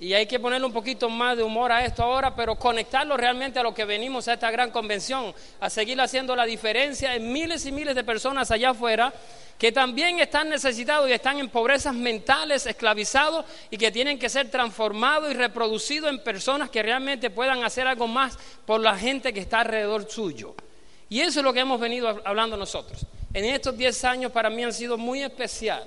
y hay que ponerle un poquito más de humor a esto ahora, pero conectarlo realmente a lo que venimos a esta gran convención, a seguir haciendo la diferencia en miles y miles de personas allá afuera que también están necesitados y están en pobrezas mentales, esclavizados y que tienen que ser transformados y reproducidos en personas que realmente puedan hacer algo más por la gente que está alrededor suyo. Y eso es lo que hemos venido hablando nosotros. En estos 10 años para mí han sido muy especial.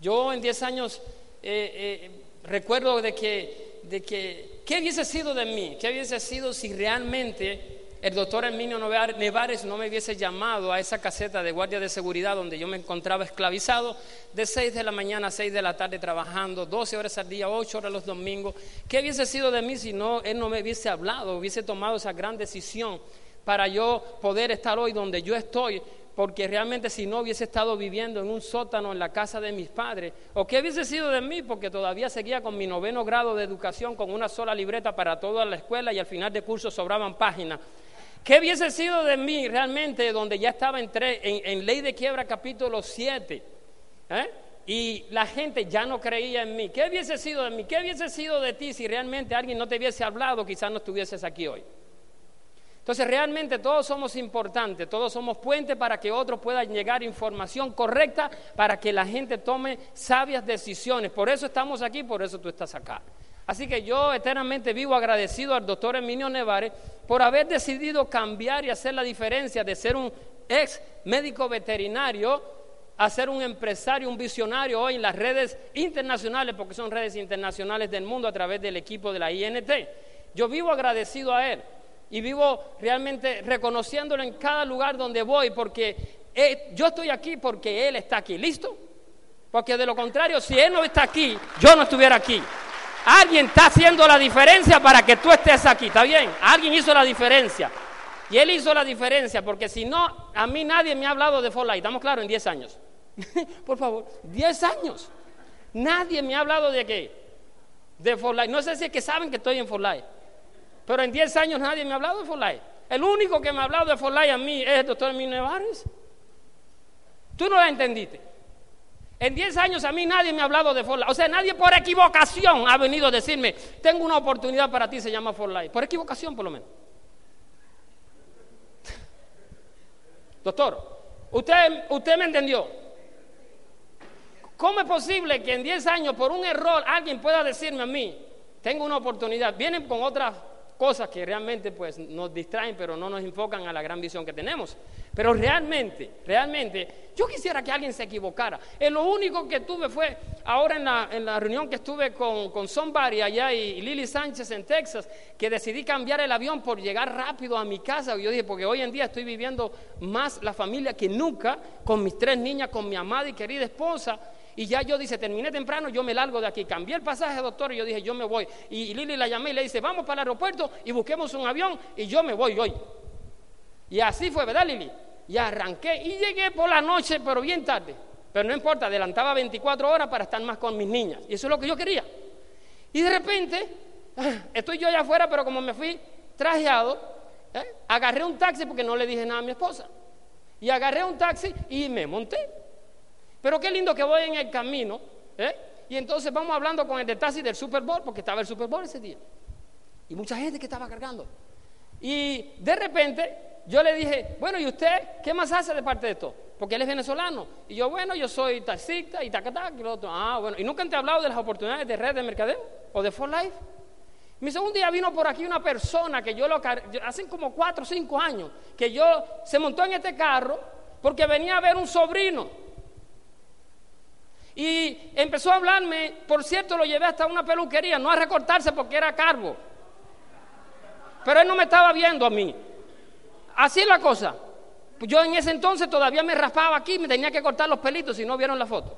Yo en 10 años eh, eh, recuerdo de que, de que, ¿qué hubiese sido de mí? ¿Qué hubiese sido si realmente el doctor Herminio Nevares no me hubiese llamado a esa caseta de guardia de seguridad donde yo me encontraba esclavizado de 6 de la mañana a 6 de la tarde trabajando, 12 horas al día, 8 horas los domingos. ¿Qué hubiese sido de mí si no, él no me hubiese hablado, hubiese tomado esa gran decisión para yo poder estar hoy donde yo estoy? Porque realmente si no hubiese estado viviendo en un sótano en la casa de mis padres, o qué hubiese sido de mí, porque todavía seguía con mi noveno grado de educación con una sola libreta para toda la escuela y al final de curso sobraban páginas. ¿Qué hubiese sido de mí realmente donde ya estaba en, en, ley de quiebra capítulo 7? ¿eh? Y la gente ya no creía en mí. ¿Qué hubiese sido de mí? ¿Qué hubiese sido de ti si realmente alguien no te hubiese hablado? Quizás no estuvieses aquí hoy. Entonces realmente todos somos importantes, todos somos puentes para que otros puedan llegar información correcta para que la gente tome sabias decisiones. Por eso estamos aquí, por eso tú estás acá. Así que yo eternamente vivo agradecido al doctor Emilio Nevares por haber decidido cambiar y hacer la diferencia de ser un ex médico veterinario a ser un empresario, un visionario hoy en las redes internacionales, porque son redes internacionales del mundo a través del equipo de la INT. Yo vivo agradecido a él y vivo realmente reconociéndolo en cada lugar donde voy, porque yo estoy aquí porque Él está aquí. ¿Listo? Porque de lo contrario, si Él no está aquí, yo no estuviera aquí. Alguien está haciendo la diferencia para que tú estés aquí, ¿está bien? Alguien hizo la diferencia. Y Él hizo la diferencia, porque si no, a mí nadie me ha hablado de For Life. ¿Estamos claros? En 10 años. Por favor, 10 años. Nadie me ha hablado de qué? De For Life. No sé si es que saben que estoy en For Life. Pero en 10 años nadie me ha hablado de Forlay. El único que me ha hablado de Forlay a mí es el doctor Emilio Nevares. Tú no la entendiste. En 10 años a mí nadie me ha hablado de Forlay. O sea, nadie por equivocación ha venido a decirme, tengo una oportunidad para ti, se llama Forlay. Por equivocación, por lo menos. Doctor, usted, usted me entendió. ¿Cómo es posible que en 10 años, por un error, alguien pueda decirme a mí, tengo una oportunidad? Vienen con otras cosas que realmente pues nos distraen, pero no nos enfocan a la gran visión que tenemos. Pero realmente, realmente, yo quisiera que alguien se equivocara. Eh, lo único que tuve fue ahora en la, en la reunión que estuve con, con Somebody allá y, Lili Sánchez en Texas, que decidí cambiar el avión por llegar rápido a mi casa. Yo dije, porque hoy en día estoy viviendo más la familia que nunca, con mis tres niñas, con mi amada y querida esposa. Y ya yo dice, terminé temprano, yo me largo de aquí. Cambié el pasaje, doctor, y yo dije, yo me voy. Y Lili la llamé y le dice, vamos para el aeropuerto y busquemos un avión y yo me voy hoy. Y así fue, ¿verdad, Lili? Y arranqué y llegué por la noche, pero bien tarde. Pero no importa, adelantaba 24 horas para estar más con mis niñas. Y eso es lo que yo quería. Y de repente, estoy yo allá afuera, pero como me fui trajeado, ¿eh? agarré un taxi porque no le dije nada a mi esposa. Y agarré un taxi y me monté. Pero qué lindo que voy en el camino, ¿eh? Y entonces vamos hablando con el de taxi del Super Bowl, porque estaba el Super Bowl ese día. Y mucha gente que estaba cargando. Y de repente yo le dije, bueno, ¿y usted qué más hace de parte de esto? Porque él es venezolano. Y yo, bueno, yo soy taxista y tacatac y lo. Ah, bueno, ¿y nunca te he hablado de las oportunidades de red de mercadeo o de For Life? Mi segundo día vino por aquí una persona que yo lo hace como cuatro o cinco años, que yo se montó en este carro porque venía a ver un sobrino y empezó a hablarme, por cierto, lo llevé hasta una peluquería, no a recortarse porque era cargo. Pero él no me estaba viendo a mí. Así es la cosa. Yo en ese entonces todavía me raspaba aquí, me tenía que cortar los pelitos si no vieron la foto.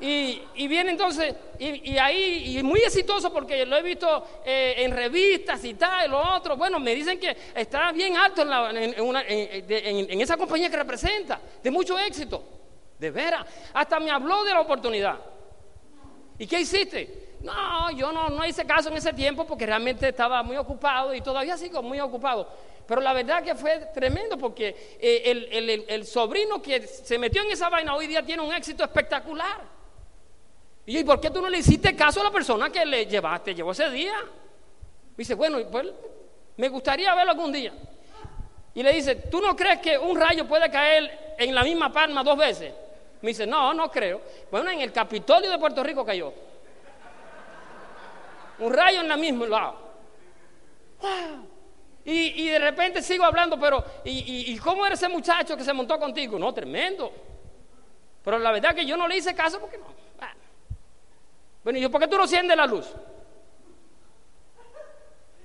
Y, viene entonces, y, ahí, y muy exitoso porque lo he visto eh, en revistas y tal, y lo otro. Bueno, me dicen que está bien alto en esa compañía que representa, de mucho éxito. De veras. Hasta me habló de la oportunidad. ¿Y qué hiciste? No, yo no, no hice caso en ese tiempo porque realmente estaba muy ocupado y todavía sigo muy ocupado. Pero la verdad que fue tremendo porque eh, el, el sobrino que se metió en esa vaina hoy día tiene un éxito espectacular. Y ¿por qué tú no le hiciste caso a la persona que le llevaste, llevó ese día? dice, bueno, pues me gustaría verlo algún día. Y le dice, ¿tú no crees que un rayo puede caer en la misma palma dos veces? Me dice, no, no creo. Bueno, en el Capitolio de Puerto Rico cayó. Un rayo en la misma lado. Y, de repente sigo hablando, pero ¿y, cómo era ese muchacho que se montó contigo? No, tremendo. Pero la verdad que yo no le hice caso porque no. Bueno, ¿y yo por qué tú no sientes la luz?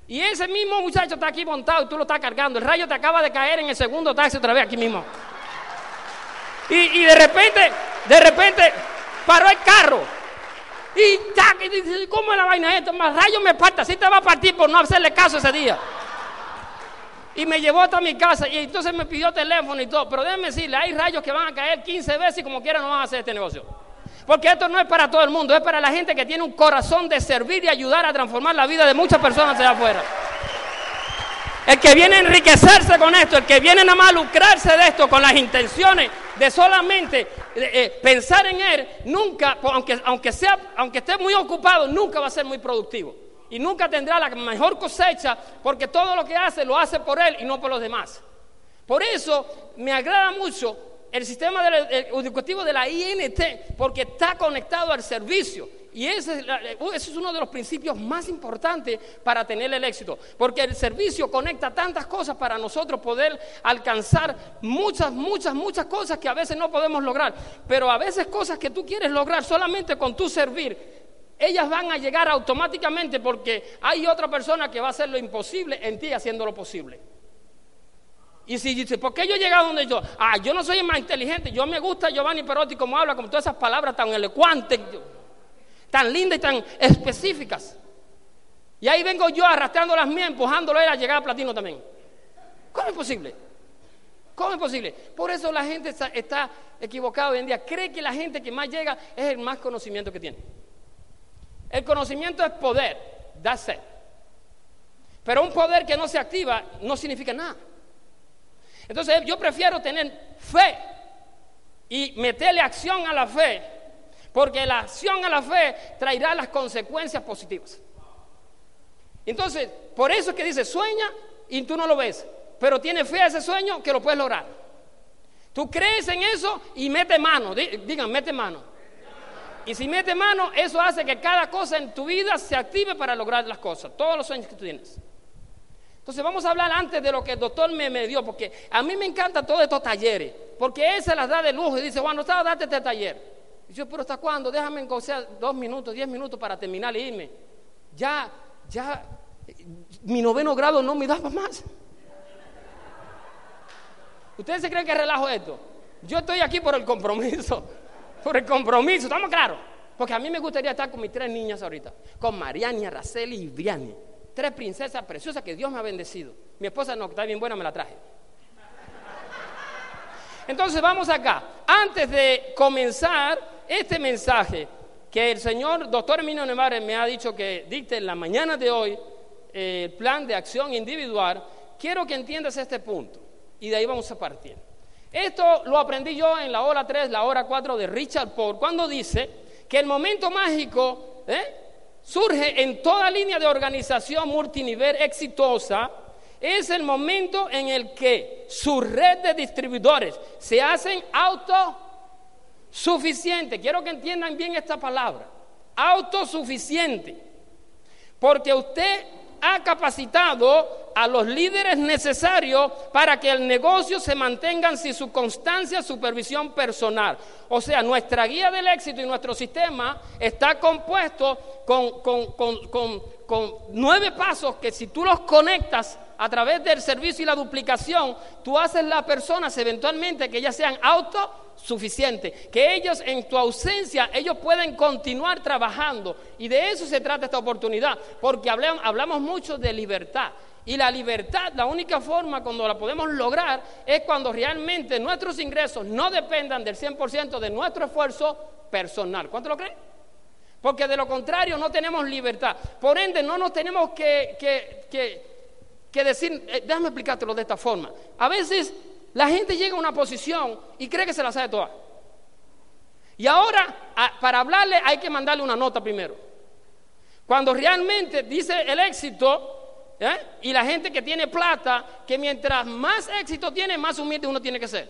Y ese mismo muchacho está aquí montado y tú lo estás cargando. El rayo te acaba de caer en el segundo taxi otra vez aquí mismo. Y, de repente, de repente, paró el carro. Y, y dice, ¿cómo es la vaina esto? Más rayo me parta, así te va a partir por no hacerle caso ese día. Y me llevó hasta mi casa y entonces me pidió teléfono y todo. Pero déjeme decirle, hay rayos que van a caer 15 veces y como quiera no van a hacer este negocio. Porque esto no es para todo el mundo, es para la gente que tiene un corazón de servir y ayudar a transformar la vida de muchas personas allá afuera. El que viene a enriquecerse con esto, el que viene a lucrarse de esto con las intenciones de solamente eh, eh, pensar en él, nunca, aunque, aunque, sea, aunque esté muy ocupado, nunca va a ser muy productivo. Y nunca tendrá la mejor cosecha porque todo lo que hace lo hace por él y no por los demás. Por eso me agrada mucho el sistema educativo de la INT porque está conectado al servicio. Y ese, es uno de los principios más importantes para tener el éxito, porque el servicio conecta tantas cosas para nosotros poder alcanzar muchas, muchas, muchas cosas que a veces no podemos lograr, pero a veces cosas que tú quieres lograr solamente con tu servir, ellas van a llegar automáticamente porque hay otra persona que va a hacer lo imposible en ti haciendo lo posible. Y si dice, ¿por qué yo he llegado donde yo? Ah, yo no soy el más inteligente, yo me gusta Giovanni Perotti como habla, con todas esas palabras tan elocuentes, tan lindas y tan específicas. Y ahí vengo yo arrastrando las mías, empujándolo a llegar a platino también. ¿Cómo es posible? ¿Cómo es posible? Por eso la gente está, está equivocada hoy en día. Cree que la gente que más llega es el más conocimiento que tiene. El conocimiento es poder, da sed. Pero un poder que no se activa no significa nada. Entonces yo prefiero tener fe y meterle acción a la fe, porque la acción a la fe traerá las consecuencias positivas. Entonces, por eso es que dice, sueña y tú no lo ves, pero tiene fe a ese sueño que lo puedes lograr. Tú crees en eso y mete mano, digan, mete mano. Y si mete mano, eso hace que cada cosa en tu vida se active para lograr las cosas, todos los sueños que tú tienes. Entonces vamos a hablar antes de lo que el doctor me, me dio, porque a mí me encantan todos estos talleres, porque él se las da de lujo y dice, bueno, está, date este taller. Y yo, pero ¿hasta cuándo? Déjame sea, dos minutos, diez minutos para terminar y irme. Ya, ya, mi noveno grado no me daba más. ¿Ustedes se creen que relajo esto? Yo estoy aquí por el compromiso, por el compromiso, ¿estamos claros? Porque a mí me gustaría estar con mis tres niñas ahorita, con Mariana, Araceli y Briani tres princesas preciosas que Dios me ha bendecido. Mi esposa no, que está bien buena, me la traje. Entonces vamos acá. Antes de comenzar este mensaje que el señor doctor Emilio Nevares me ha dicho que dicte en la mañana de hoy el plan de acción individual, quiero que entiendas este punto y de ahí vamos a partir. Esto lo aprendí yo en la hora 3, la hora 4 de Richard Paul, cuando dice que el momento mágico, ¿eh? surge en toda línea de organización multinivel exitosa es el momento en el que su red de distribuidores se hacen autosuficientes. Quiero que entiendan bien esta palabra, autosuficiente. Porque usted ha capacitado a los líderes necesarios para que el negocio se mantenga sin su constancia, supervisión personal. O sea, nuestra guía del éxito y nuestro sistema está compuesto con, con nueve pasos que si tú los conectas a través del servicio y la duplicación, tú haces las personas eventualmente que ya sean autosuficientes, que ellos en tu ausencia, ellos pueden continuar trabajando. Y de eso se trata esta oportunidad, porque hablamos, hablamos mucho de libertad. Y la libertad, la única forma cuando la podemos lograr es cuando realmente nuestros ingresos no dependan del 100% de nuestro esfuerzo personal. ¿Cuánto lo creen? Porque de lo contrario no tenemos libertad. Por ende, no nos tenemos que que decir, eh, déjame explicártelo de esta forma. A veces la gente llega a una posición y cree que se la sabe toda. Y ahora, para hablarle hay que mandarle una nota primero. Cuando realmente dice el éxito, ¿eh? y la gente que tiene plata, que mientras más éxito tiene, más humilde uno tiene que ser.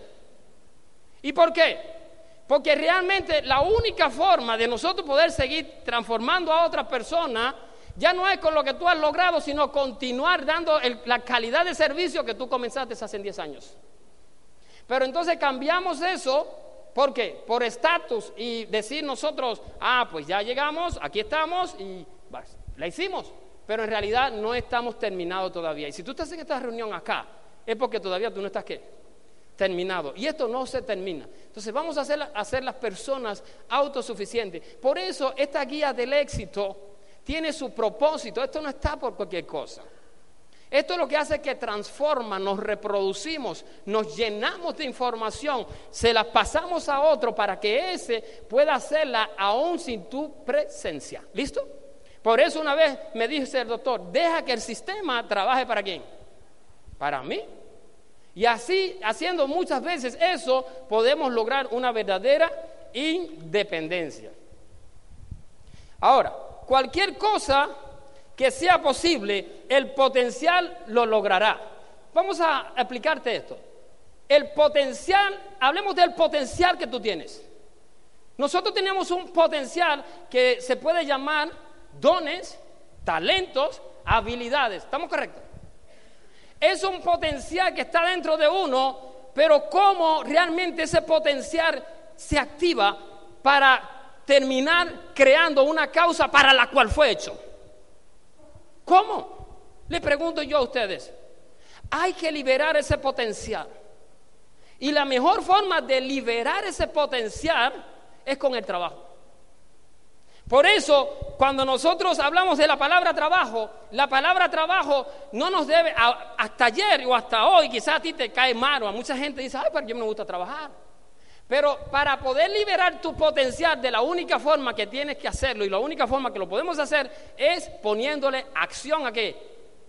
¿Y por qué? Porque realmente la única forma de nosotros poder seguir transformando a otra persona ya no es con lo que tú has logrado, sino continuar dando la calidad de servicio que tú comenzaste hace 10 años. Pero entonces cambiamos eso, ¿por qué? Por estatus y decir nosotros, ah, pues ya llegamos, aquí estamos y la hicimos. Pero en realidad no estamos terminados todavía. Y si tú estás en esta reunión acá, es porque todavía tú no estás? Terminado. Y esto no se termina. Entonces vamos a hacer, a hacer las personas autosuficientes. Por eso esta guía del éxito tiene su propósito. Esto no está por cualquier cosa. Esto es lo que hace que transforma, nos reproducimos, nos llenamos de información, se la pasamos a otro para que ese pueda hacerla aún sin tu presencia. ¿Listo? Por eso una vez me dice el doctor, deja que el sistema trabaje para quién? Para mí. Y así, haciendo muchas veces eso, podemos lograr una verdadera independencia. Ahora, cualquier cosa que sea posible, el potencial lo logrará. Vamos a explicarte esto. El potencial, hablemos del potencial que tú tienes. Nosotros tenemos un potencial que se puede llamar dones, talentos, habilidades. ¿Estamos correctos? Es un potencial que está dentro de uno, pero cómo realmente ese potencial se activa para terminar creando una causa para la cual fue hecho. ¿Cómo? Le pregunto yo a ustedes. Hay que liberar ese potencial. Y la mejor forma de liberar ese potencial es con el trabajo. Por eso, cuando nosotros hablamos de la palabra trabajo, la palabra trabajo no nos debe, hasta ayer o hasta hoy, quizás a ti te cae mal o a mucha gente dice, ay, pero yo me gusta trabajar. Pero para poder liberar tu potencial de la única forma que tienes que hacerlo y la única forma que lo podemos hacer es poniéndole acción a qué?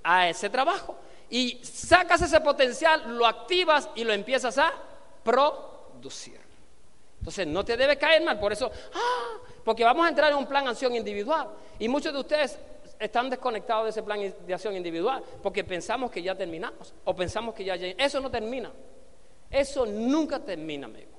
A ese trabajo. Y sacas ese potencial, lo activas y lo empiezas a producir. Entonces no te debe caer mal, por eso, ¡ah! porque vamos a entrar en un plan de acción individual. Y muchos de ustedes están desconectados de ese plan de acción individual porque pensamos que ya terminamos o pensamos que ya, eso no termina. Eso nunca termina, amigo.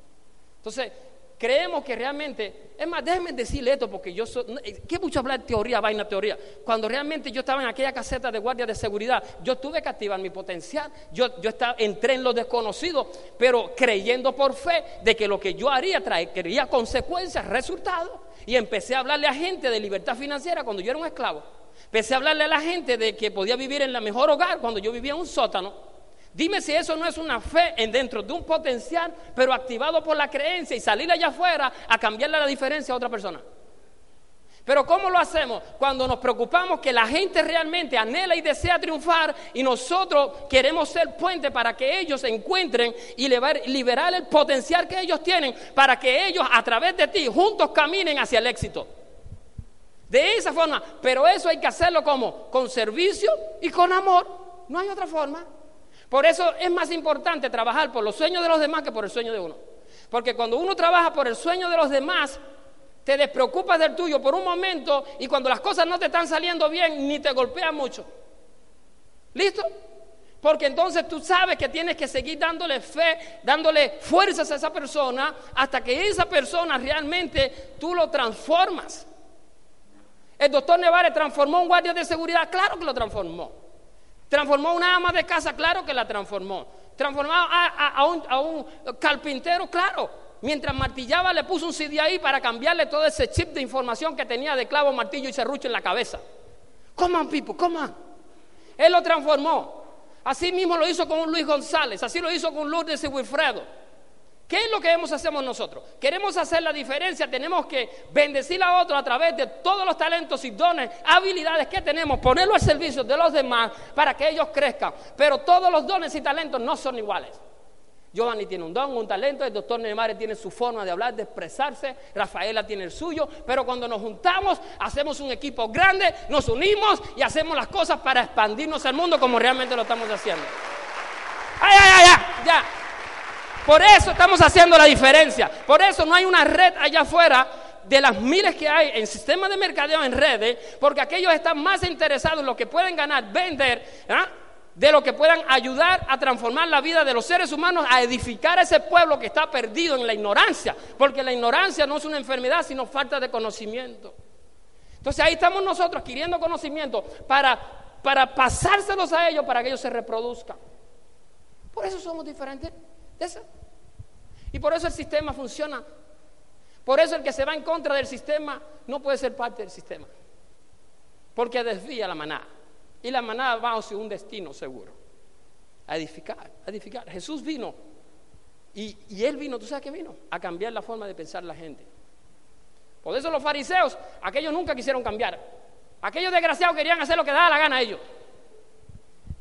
Entonces, creemos que realmente, es más, déjenme decirle esto porque yo soy, eh, ¿qué mucho hablar de teoría, vaina teoría? Cuando realmente yo estaba en aquella caseta de guardia de seguridad, yo tuve que activar mi potencial, yo, yo estaba, entré en lo desconocido, pero creyendo por fe de que lo que yo haría traería consecuencias, resultados, y empecé a hablarle a gente de libertad financiera cuando yo era un esclavo. Empecé a hablarle a la gente de que podía vivir en la mejor hogar cuando yo vivía en un sótano. Dime si eso no es una fe en dentro de un potencial, pero activado por la creencia y salir allá afuera a cambiarle la diferencia a otra persona. Pero ¿cómo lo hacemos? Cuando nos preocupamos que la gente realmente anhela y desea triunfar y nosotros queremos ser puente para que ellos encuentren y liberar el potencial que ellos tienen para que ellos a través de ti juntos caminen hacia el éxito. De esa forma, pero eso hay que hacerlo como con servicio y con amor. No hay otra forma. Por eso es más importante trabajar por los sueños de los demás que por el sueño de uno. Porque cuando uno trabaja por el sueño de los demás, te despreocupas del tuyo por un momento y cuando las cosas no te están saliendo bien, ni te golpean mucho. ¿Listo? Porque entonces tú sabes que tienes que seguir dándole fe, dándole fuerzas a esa persona hasta que esa persona realmente tú lo transformas. El doctor Nevares transformó un guardia de seguridad, claro que lo transformó. ¿Transformó una ama de casa? Claro que la transformó. ¿Transformó a, un, carpintero? Claro. Mientras martillaba le puso un CD ahí para cambiarle todo ese chip de información que tenía de clavo, martillo y serrucho en la cabeza. People, come on. Él lo transformó. Así mismo lo hizo con Luis González, así lo hizo con Lourdes y Wilfredo. ¿Qué es lo que hacemos nosotros? Queremos hacer la diferencia, tenemos que bendecir a otro a través de todos los talentos y dones, habilidades que tenemos, ponerlo al servicio de los demás para que ellos crezcan. Pero todos los dones y talentos no son iguales. Giovanni tiene un don, un talento, el doctor Neymar tiene su forma de hablar, de expresarse, Rafaela tiene el suyo, pero cuando nos juntamos, hacemos un equipo grande, nos unimos y hacemos las cosas para expandirnos al mundo como realmente lo estamos haciendo. ¡Ay, ay, ay! Ya, ya. Por eso estamos haciendo la diferencia. Por eso no hay una red allá afuera de las miles que hay en sistemas de mercadeo en redes, porque aquellos están más interesados en lo que pueden ganar, vender, ¿ah? de lo que puedan ayudar a transformar la vida de los seres humanos, a edificar ese pueblo que está perdido en la ignorancia, porque la ignorancia no es una enfermedad, sino falta de conocimiento. Entonces ahí estamos nosotros adquiriendo conocimiento para, para pasárselos a ellos para que ellos se reproduzcan. Por eso somos diferentes. Y por eso el sistema funciona. Por eso el que se va en contra del sistema no puede ser parte del sistema. Porque desvía la manada. Y la manada va hacia un destino seguro. A edificar, a edificar. Jesús vino. Y, y él vino, ¿tú sabes qué vino? A cambiar la forma de pensar la gente. Por eso los fariseos, aquellos nunca quisieron cambiar. Aquellos desgraciados querían hacer lo que daba la gana a ellos.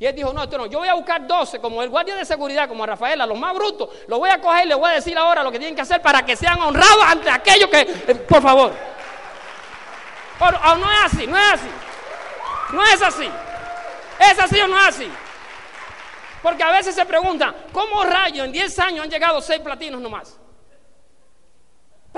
Y él dijo, no, esto no, yo voy a buscar 12 como el guardia de seguridad, como a Rafaela, los más brutos, los voy a coger y les voy a decir ahora lo que tienen que hacer para que sean honrados ante aquellos que, eh, por favor. O, no es así, no es así. No es así. ¿Es así o no es así? Porque a veces se preguntan, ¿cómo rayos en 10 años han llegado 6 platinos nomás?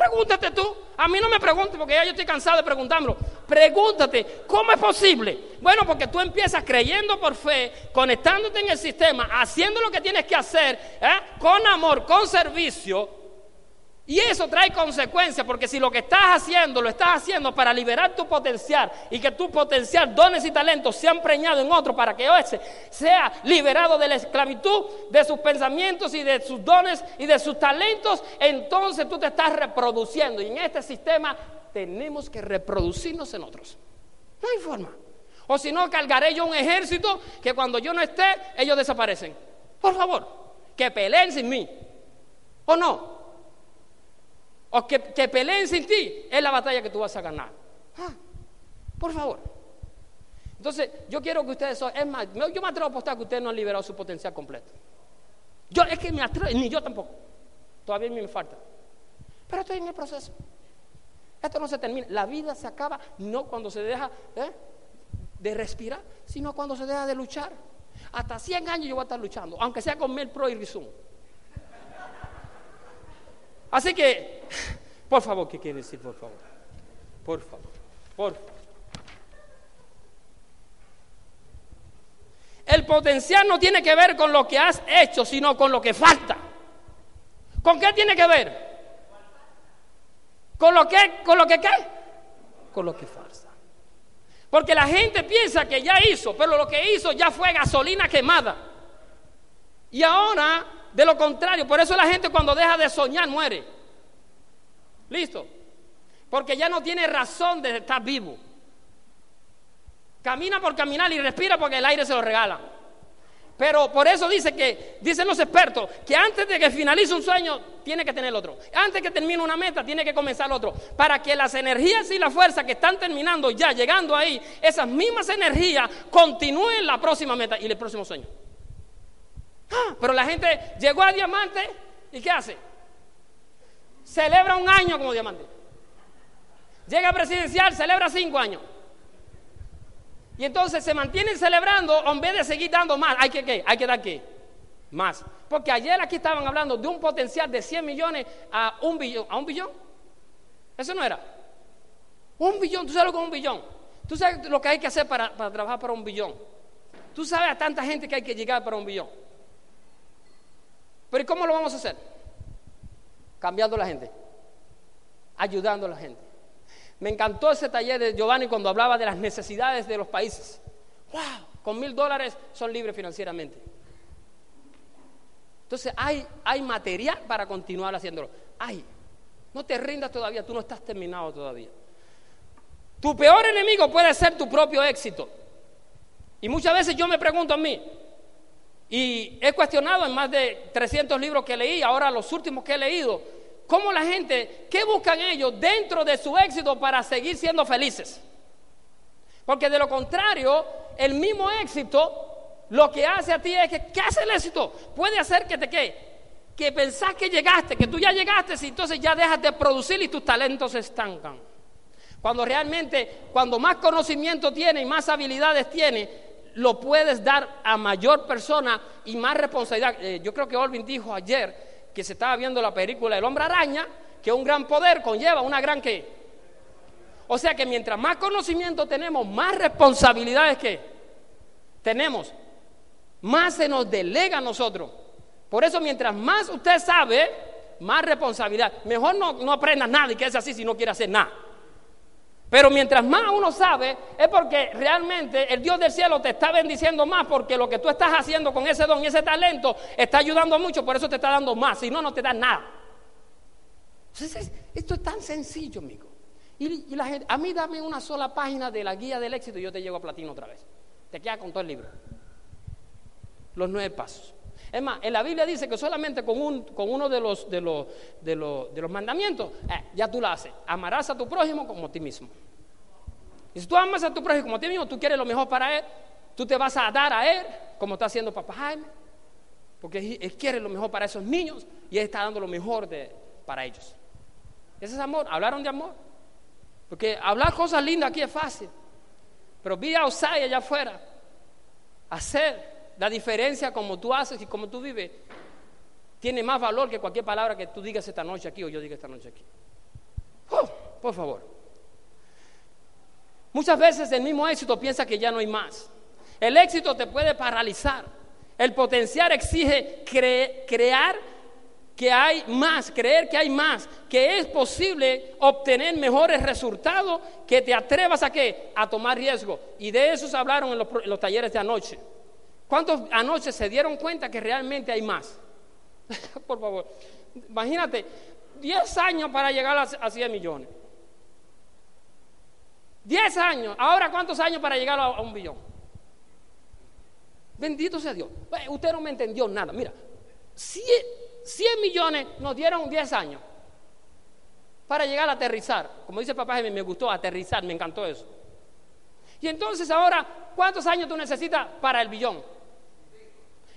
Pregúntate tú. A mí no me preguntes porque ya yo estoy cansado de preguntármelo. Pregúntate, ¿cómo es posible? Bueno, porque tú empiezas creyendo por fe, conectándote en el sistema, haciendo lo que tienes que hacer, ¿eh? con amor, con servicio, y eso trae consecuencias, porque si lo que estás haciendo lo estás haciendo para liberar tu potencial y que tu potencial, dones y talentos sean preñados en otro para que ese sea liberado de la esclavitud, de sus pensamientos y de sus dones y de sus talentos, entonces tú te estás reproduciendo. Y en este sistema tenemos que reproducirnos en otros. No hay forma. O si no, cargaré yo un ejército que cuando yo no esté, ellos desaparecen. Por favor, que peleen sin mí. ¿O no? O que, peleen sin ti, es la batalla que tú vas a ganar. Ah, por favor. Entonces, yo quiero que ustedes, es más, yo me atrevo a apostar que ustedes no han liberado su potencial completo. Yo, es que me atrevo, ni yo tampoco. Todavía me falta. Pero estoy en el proceso. Esto no se termina. La vida se acaba no cuando se deja ¿eh? de respirar, sino cuando se deja de luchar. Hasta 100 años yo voy a estar luchando, aunque sea con Mel Pro y Rizum. Así que, por favor, ¿qué quiere decir por favor? Por favor, por. El potencial no tiene que ver con lo que has hecho, sino con lo que falta. ¿Con qué tiene que ver? ¿Con lo que, con lo que qué? Con lo que falta. Porque la gente piensa que ya hizo, pero lo que hizo ya fue gasolina quemada. Y ahora de lo contrario, por eso la gente cuando deja de soñar muere. ¿Listo? Porque ya no tiene razón de estar vivo. Camina por caminar y respira porque el aire se lo regala. Pero por eso dice que, dicen los expertos, que antes de que finalice un sueño, tiene que tener otro. Antes que termine una meta, tiene que comenzar otro. Para que las energías y la fuerza que están terminando ya, llegando ahí, esas mismas energías continúen la próxima meta y el próximo sueño. Pero la gente llegó a diamante y ¿qué hace? Celebra un año como diamante. Llega a presidencial, celebra cinco años. Y entonces se mantienen celebrando en vez de seguir dando más. Hay que qué? Hay que dar qué? Más. Porque ayer aquí estaban hablando de un potencial de 100 millones a un billón. ¿A un billón? Eso no era. Un billón, ¿tú sabes lo que es un billón? ¿Tú sabes lo que hay que hacer para, para trabajar para un billón? ¿Tú sabes a tanta gente que hay que llegar para un billón? Pero ¿y cómo lo vamos a hacer? Cambiando la gente, ayudando a la gente. Me encantó ese taller de Giovanni cuando hablaba de las necesidades de los países. ¡Wow! Con mil dólares son libres financieramente. Entonces hay, hay material para continuar haciéndolo. Hay. No te rindas todavía, tú no estás terminado todavía. Tu peor enemigo puede ser tu propio éxito. Y muchas veces yo me pregunto a mí, y he cuestionado en más de 300 libros que leí, ahora los últimos que he leído, cómo la gente, ¿qué buscan ellos dentro de su éxito para seguir siendo felices? Porque de lo contrario, el mismo éxito lo que hace a ti es que, ¿qué hace el éxito? Puede hacer que te quede que pensás que llegaste, que tú ya llegaste, y entonces ya dejas de producir y tus talentos se estancan. Cuando realmente, cuando más conocimiento tiene y más habilidades tiene, lo puedes dar a mayor persona y más responsabilidad. Eh, yo creo que Olvin dijo ayer que se estaba viendo la película El hombre araña, que un gran poder conlleva una gran que. O sea que mientras más conocimiento tenemos, más responsabilidades que tenemos, más se nos delega a nosotros. Por eso mientras más usted sabe, más responsabilidad. Mejor no, no aprenda nada y que es así si no quiere hacer nada. Pero mientras más uno sabe, es porque realmente el Dios del cielo te está bendiciendo más, porque lo que tú estás haciendo con ese don y ese talento está ayudando mucho, por eso te está dando más, si no, no te da nada. esto es tan sencillo, amigo. Y, la gente, a mí dame una sola página de la guía del éxito y yo te llevo a platino otra vez. Te queda con todo el libro. Los nueve pasos. Es más, en la Biblia dice que solamente con, un, con uno de los, de los, de los, de los mandamientos, eh, ya tú lo haces. Amarás a tu prójimo como a ti mismo. Y si tú amas a tu prójimo como a ti mismo, tú quieres lo mejor para él, tú te vas a dar a él, como está haciendo papá Jaime, porque él quiere lo mejor para esos niños y él está dando lo mejor de, para ellos. Ese es amor. Hablaron de amor. Porque hablar cosas lindas aquí es fácil. Pero be outside allá afuera. Hacer la diferencia como tú haces y como tú vives tiene más valor que cualquier palabra que tú digas esta noche aquí o yo diga esta noche aquí. Oh, por favor. Muchas veces el mismo éxito piensa que ya no hay más. El éxito te puede paralizar. El potencial exige crear que hay más, creer que hay más, que es posible obtener mejores resultados, que te atrevas a qué? A tomar riesgo. Y de eso se hablaron en los talleres de anoche. ¿Cuántos anoche se dieron cuenta que realmente hay más? Por favor, imagínate, 10 años para llegar a 100 millones. 10 años. Ahora, ¿cuántos años para llegar a un billón? Bendito sea Dios. Usted no me entendió nada. Mira, 100, millones nos dieron 10 años para llegar a aterrizar. Como dice papá, me gustó aterrizar, me encantó eso. Y entonces ahora, ¿cuántos años tú necesitas para el billón?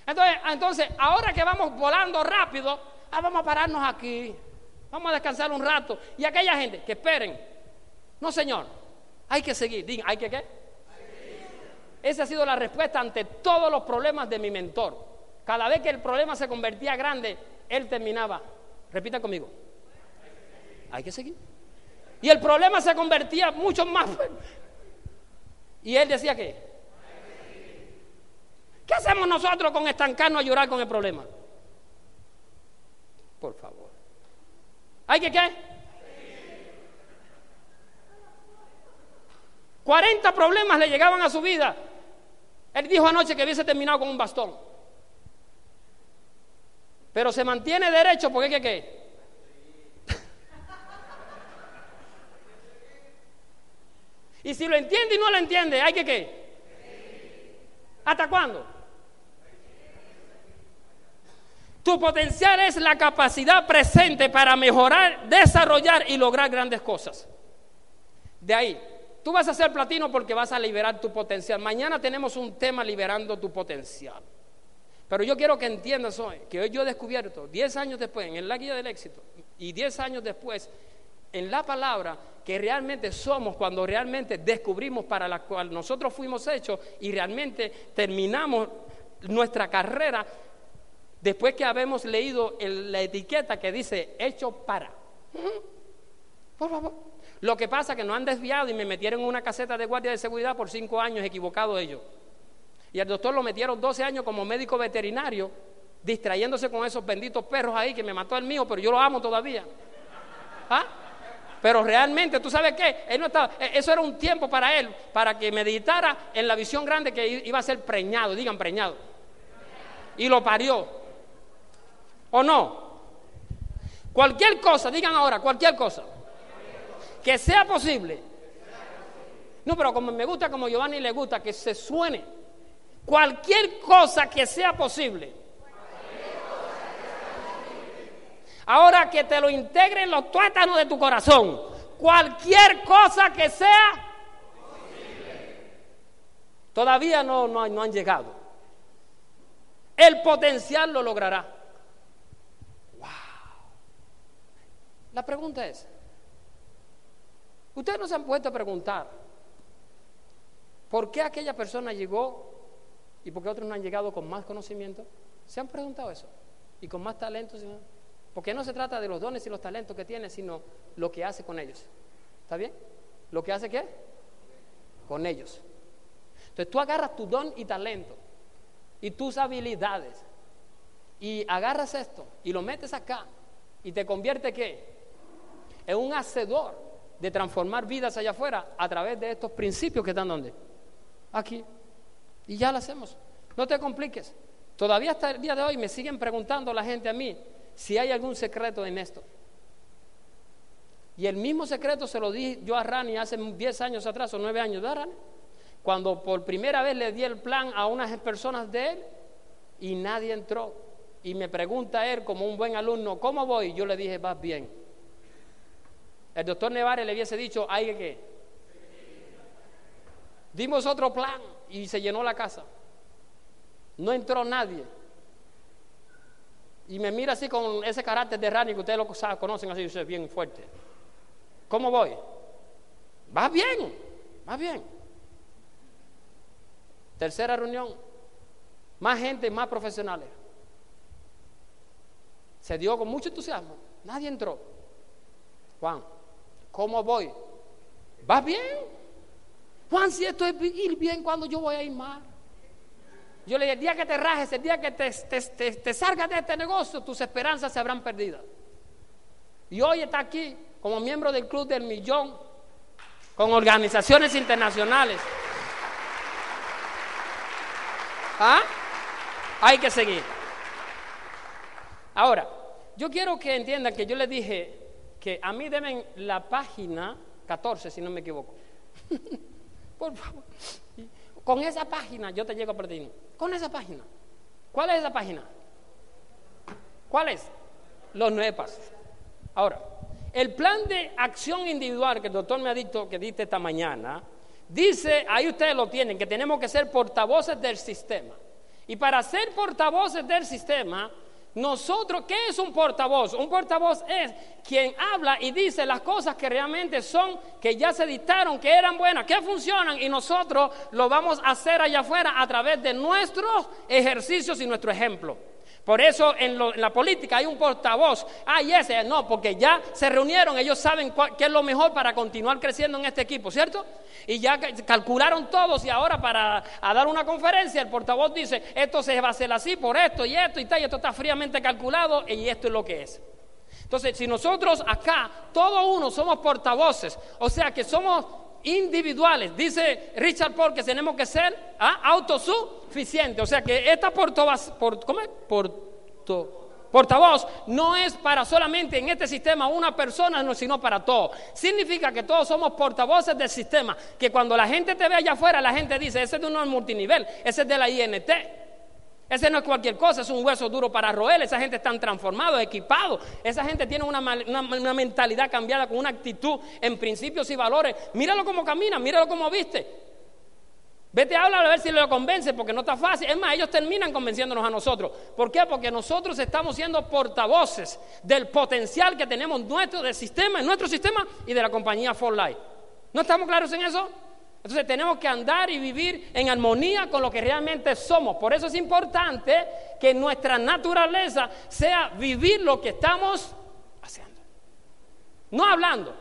Entonces, entonces, ahora que vamos volando rápido, ah, vamos a pararnos aquí, vamos a descansar un rato. Y aquella gente, que esperen, no señor, hay que seguir. Digan, ¿hay que qué? Esa ha sido la respuesta ante todos los problemas de mi mentor. Cada vez que el problema se convertía grande, él terminaba. Repita conmigo. Hay que seguir. Y el problema se convertía mucho más. Y él decía que ¿Qué hacemos nosotros con estancarnos a llorar con el problema? Por favor. ¿Hay que qué? 40 problemas le llegaban a su vida. Él dijo anoche que hubiese terminado con un bastón. Pero se mantiene derecho porque ¿qué qué? y si lo entiende y no lo entiende, ¿hay que qué? ¿Hasta cuándo? Tu potencial es la capacidad presente para mejorar, desarrollar y lograr grandes cosas. De ahí, tú vas a ser platino porque vas a liberar tu potencial. Mañana tenemos un tema liberando tu potencial. Pero yo quiero que entiendas hoy que hoy yo he descubierto, 10 años después, en la guía del éxito, y 10 años después, en la palabra, que realmente somos cuando realmente descubrimos para la cual nosotros fuimos hechos y realmente terminamos nuestra carrera después que habemos leído la etiqueta que dice hecho para. Por favor. Lo que pasa es que no han desviado y me metieron en una caseta de guardia de seguridad por cinco años, equivocado ellos. Y al doctor lo metieron 12 años como médico veterinario, distrayéndose con esos benditos perros ahí que me mató el mío, pero yo lo amo todavía. ¿Ah? Pero realmente, ¿tú sabes qué? Él no estaba, e, eso era un tiempo para él, para que meditara en la visión grande que iba a ser preñado, digan preñado. Y lo parió. ¿O no? Cualquier cosa, digan ahora, cualquier cosa. Que sea posible. No, pero como me gusta, como Giovanni le gusta, que se suene. Cualquier cosa que sea posible. Ahora que te lo integren los tuétanos de tu corazón. Cualquier cosa que sea Todavía no, no, no han llegado. El potencial lo logrará. La pregunta es, ustedes no se han puesto a preguntar, ¿por qué aquella persona llegó y por qué otros no han llegado con más conocimiento? ¿Se han preguntado eso? ¿Y con más talento? Porque no se trata de los dones y los talentos que tiene, sino lo que hace con ellos. ¿Está bien? ¿Lo que hace qué? Con ellos. Entonces tú agarras tu don y talento y tus habilidades y agarras esto y lo metes acá y te convierte qué? En un hacedor de transformar vidas allá afuera a través de estos principios que están donde? Aquí. Y ya lo hacemos. No te compliques. Todavía hasta el día de hoy me siguen preguntando la gente a mí si hay algún secreto en esto. Y el mismo secreto se lo di yo a Rani hace 10 años atrás o 9 años, ¿verdad, Rani? Cuando por primera vez le di el plan a unas personas de él y nadie entró. Y me pregunta él, como un buen alumno, ¿cómo voy? Yo le dije, vas bien. El doctor Nevares le hubiese dicho, hay que. Dimos otro plan y se llenó la casa. No entró nadie. Y me mira así con ese carácter de Rani que ustedes lo conocen así, es bien fuerte. ¿Cómo voy? Va bien, va bien. Tercera reunión, más gente, más profesionales. Se dio con mucho entusiasmo. Nadie entró. Juan, ¿cómo voy? ¿Va bien? Juan, si esto es ir bien, cuando yo voy a ir mal? Yo le dije, el día que te rajes, el día que te, te, salgas de este negocio, tus esperanzas se habrán perdido. Y hoy está aquí como miembro del Club del Millón, con organizaciones internacionales. ¿Ah? Hay que seguir. Ahora, yo quiero que entiendan que yo les dije que a mí deben la página 14, si no me equivoco. Por favor. Con esa página yo te llego a perder. Con esa página. ¿Cuál es esa página? ¿Cuál es? Los NEPAS. Ahora, el plan de acción individual que el doctor me ha dicho que diste esta mañana, dice, ahí ustedes lo tienen, que tenemos que ser portavoces del sistema. Y para ser portavoces del sistema, nosotros, ¿qué es un portavoz? Un portavoz es quien habla y dice las cosas que realmente son, que ya se dictaron, que eran buenas, que funcionan y nosotros lo vamos a hacer allá afuera a través de nuestros ejercicios y nuestro ejemplo. Por eso en, la política hay un portavoz. Ah, ese, no, porque ya se reunieron, ellos saben qué es lo mejor para continuar creciendo en este equipo, ¿cierto? Y ya calcularon todos y ahora para dar una conferencia el portavoz dice, esto se va a hacer así por esto y esto y tal, y esto está fríamente calculado y esto es lo que es. Entonces, si nosotros acá, todos uno somos portavoces, o sea que somos individuales. Dice Richard Paul que tenemos que ser ¿ah? autosuficientes. O sea que esta portavoz, por, portavoz no es para solamente en este sistema una persona, sino para todos. Significa que todos somos portavoces del sistema. Que cuando la gente te ve allá afuera, la gente dice, ese es de uno multinivel, ese es de la INT. Ese no es cualquier cosa, es un hueso duro para roer. Esa gente está transformado, equipado. Esa gente tiene una, mentalidad cambiada con una actitud en principios y valores. Míralo cómo camina, míralo cómo viste. Vete a hablar a ver si lo convence, porque no está fácil. Es más, ellos terminan convenciéndonos a nosotros. ¿Por qué? Porque nosotros estamos siendo portavoces del potencial que tenemos nuestro del sistema, en nuestro sistema y de la compañía For Life. ¿No estamos claros en eso? Entonces tenemos que andar y vivir en armonía con lo que realmente somos. Por eso es importante que nuestra naturaleza sea vivir lo que estamos haciendo. No hablando,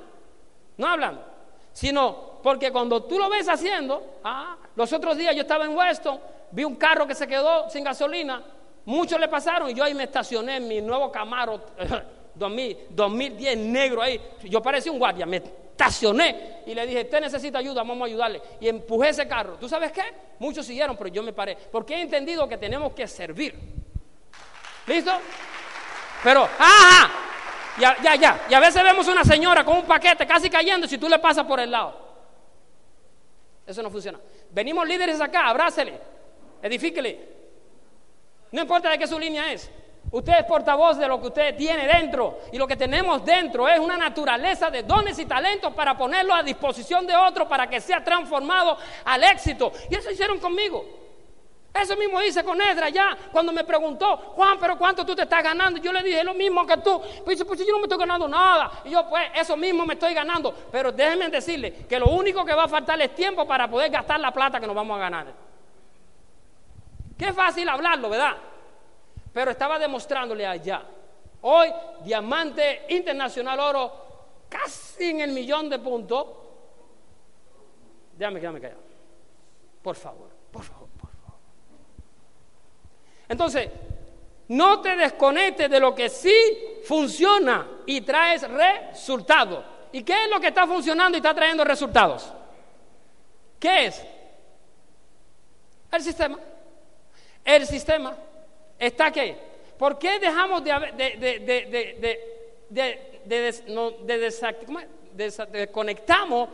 no hablando, sino porque cuando tú lo ves haciendo, ah, los otros días yo estaba en Weston, vi un carro que se quedó sin gasolina, muchos le pasaron y yo ahí me estacioné en mi nuevo Camaro 2010 negro ahí. Yo parecía un guardia, me estacioné y le dije, usted necesita ayuda, vamos a ayudarle. Y empujé ese carro. ¿Tú sabes qué? Muchos siguieron, pero yo me paré. Porque he entendido que tenemos que servir. ¿Listo? Pero, ajá, ya, ya, ya. Y a veces vemos una señora con un paquete casi cayendo si tú le pasas por el lado. Eso no funciona. Venimos líderes acá, abrácele, edifíquele. No importa de qué su línea es. Usted es portavoz de lo que usted tiene dentro. Y lo que tenemos dentro es una naturaleza de dones y talentos para ponerlo a disposición de otro para que sea transformado al éxito. Y eso hicieron conmigo. Eso mismo hice con Edra ya cuando me preguntó, Juan, pero ¿cuánto tú te estás ganando? Yo le dije lo mismo que tú. Pues dice, pues yo no me estoy ganando nada. Y yo, pues eso mismo me estoy ganando. Pero déjenme decirle que lo único que va a faltar es tiempo para poder gastar la plata que nos vamos a ganar. Qué fácil hablarlo, ¿verdad? Pero estaba demostrándole allá Hoy, diamante internacional oro, casi en el millón de puntos. Déjame quedarme callado. Por favor, por favor, por favor. Entonces, no te desconectes de lo que sí funciona y traes resultados. ¿Y qué es lo que está funcionando y está trayendo resultados? ¿Qué es? El sistema. El sistema. ¿Está qué? ¿Por qué dejamos de, de, desconectamos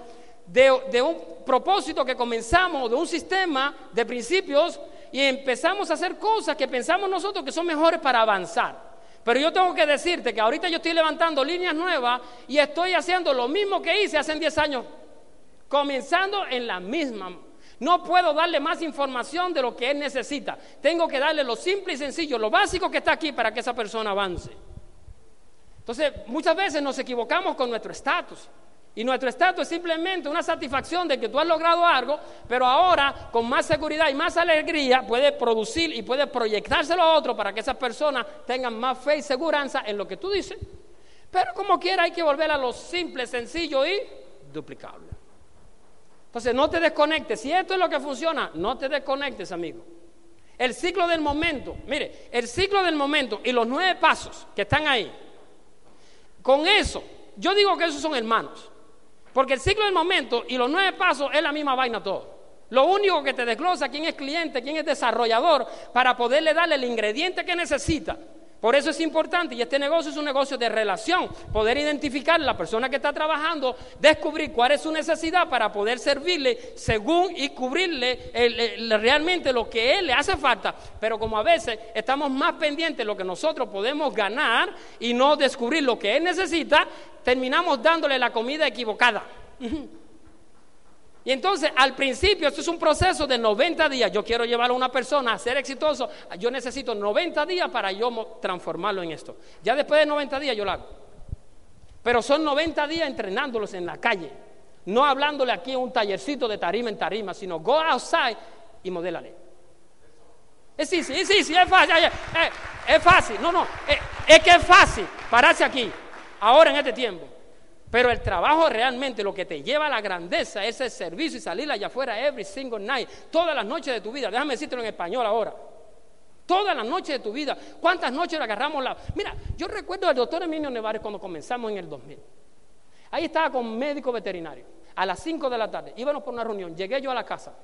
de, un propósito que comenzamos, de un sistema de principios y empezamos a hacer cosas que pensamos nosotros que son mejores para avanzar? Pero yo tengo que decirte que ahorita yo estoy levantando líneas nuevas y estoy haciendo lo mismo que hice hace 10 años, comenzando en la misma no puedo darle más información de lo que él necesita. Tengo que darle lo simple y sencillo, lo básico que está aquí para que esa persona avance. Entonces, muchas veces nos equivocamos con nuestro estatus. Y nuestro estatus es simplemente una satisfacción de que tú has logrado algo, pero ahora con más seguridad y más alegría puede producir y puede proyectárselo a otro para que esas personas tengan más fe y seguridad en lo que tú dices. Pero como quiera hay que volver a lo simple, sencillo y duplicable. Entonces, no te desconectes. Si esto es lo que funciona, no te desconectes, amigo. El ciclo del momento, mire, el ciclo del momento y los nueve pasos que están ahí, con eso, yo digo que esos son hermanos. Porque el ciclo del momento y los nueve pasos es la misma vaina todo. Lo único que te desglosa quién es cliente, quién es desarrollador, para poderle darle el ingrediente que necesita por eso es importante, y este negocio es un negocio de relación, poder identificar a la persona que está trabajando, descubrir cuál es su necesidad para poder servirle según y cubrirle realmente lo que él le hace falta. Pero como a veces estamos más pendientes de lo que nosotros podemos ganar y no descubrir lo que él necesita, terminamos dándole la comida equivocada. Y entonces, al principio, esto es un proceso de 90 días. Yo quiero llevar a una persona a ser exitoso. Yo necesito 90 días para yo transformarlo en esto. Ya después de 90 días yo lo hago. Pero son 90 días entrenándolos en la calle. No hablándole aquí en un tallercito de tarima en tarima, sino go outside y modélale. Es sí, sí, sí, es fácil. Es, fácil. No, no. Es, es que es fácil pararse aquí, ahora en este tiempo. Pero el trabajo realmente lo que te lleva a la grandeza es el servicio y salir allá afuera every single night, todas las noches de tu vida. Déjame decírtelo en español ahora. Todas las noches de tu vida. ¿Cuántas noches le agarramos la.? Mira, yo recuerdo al doctor Emilio Nevares cuando comenzamos en el 2000. Ahí estaba con médico veterinario. A las 5 de la tarde. Íbamos por una reunión. Llegué yo a la casa.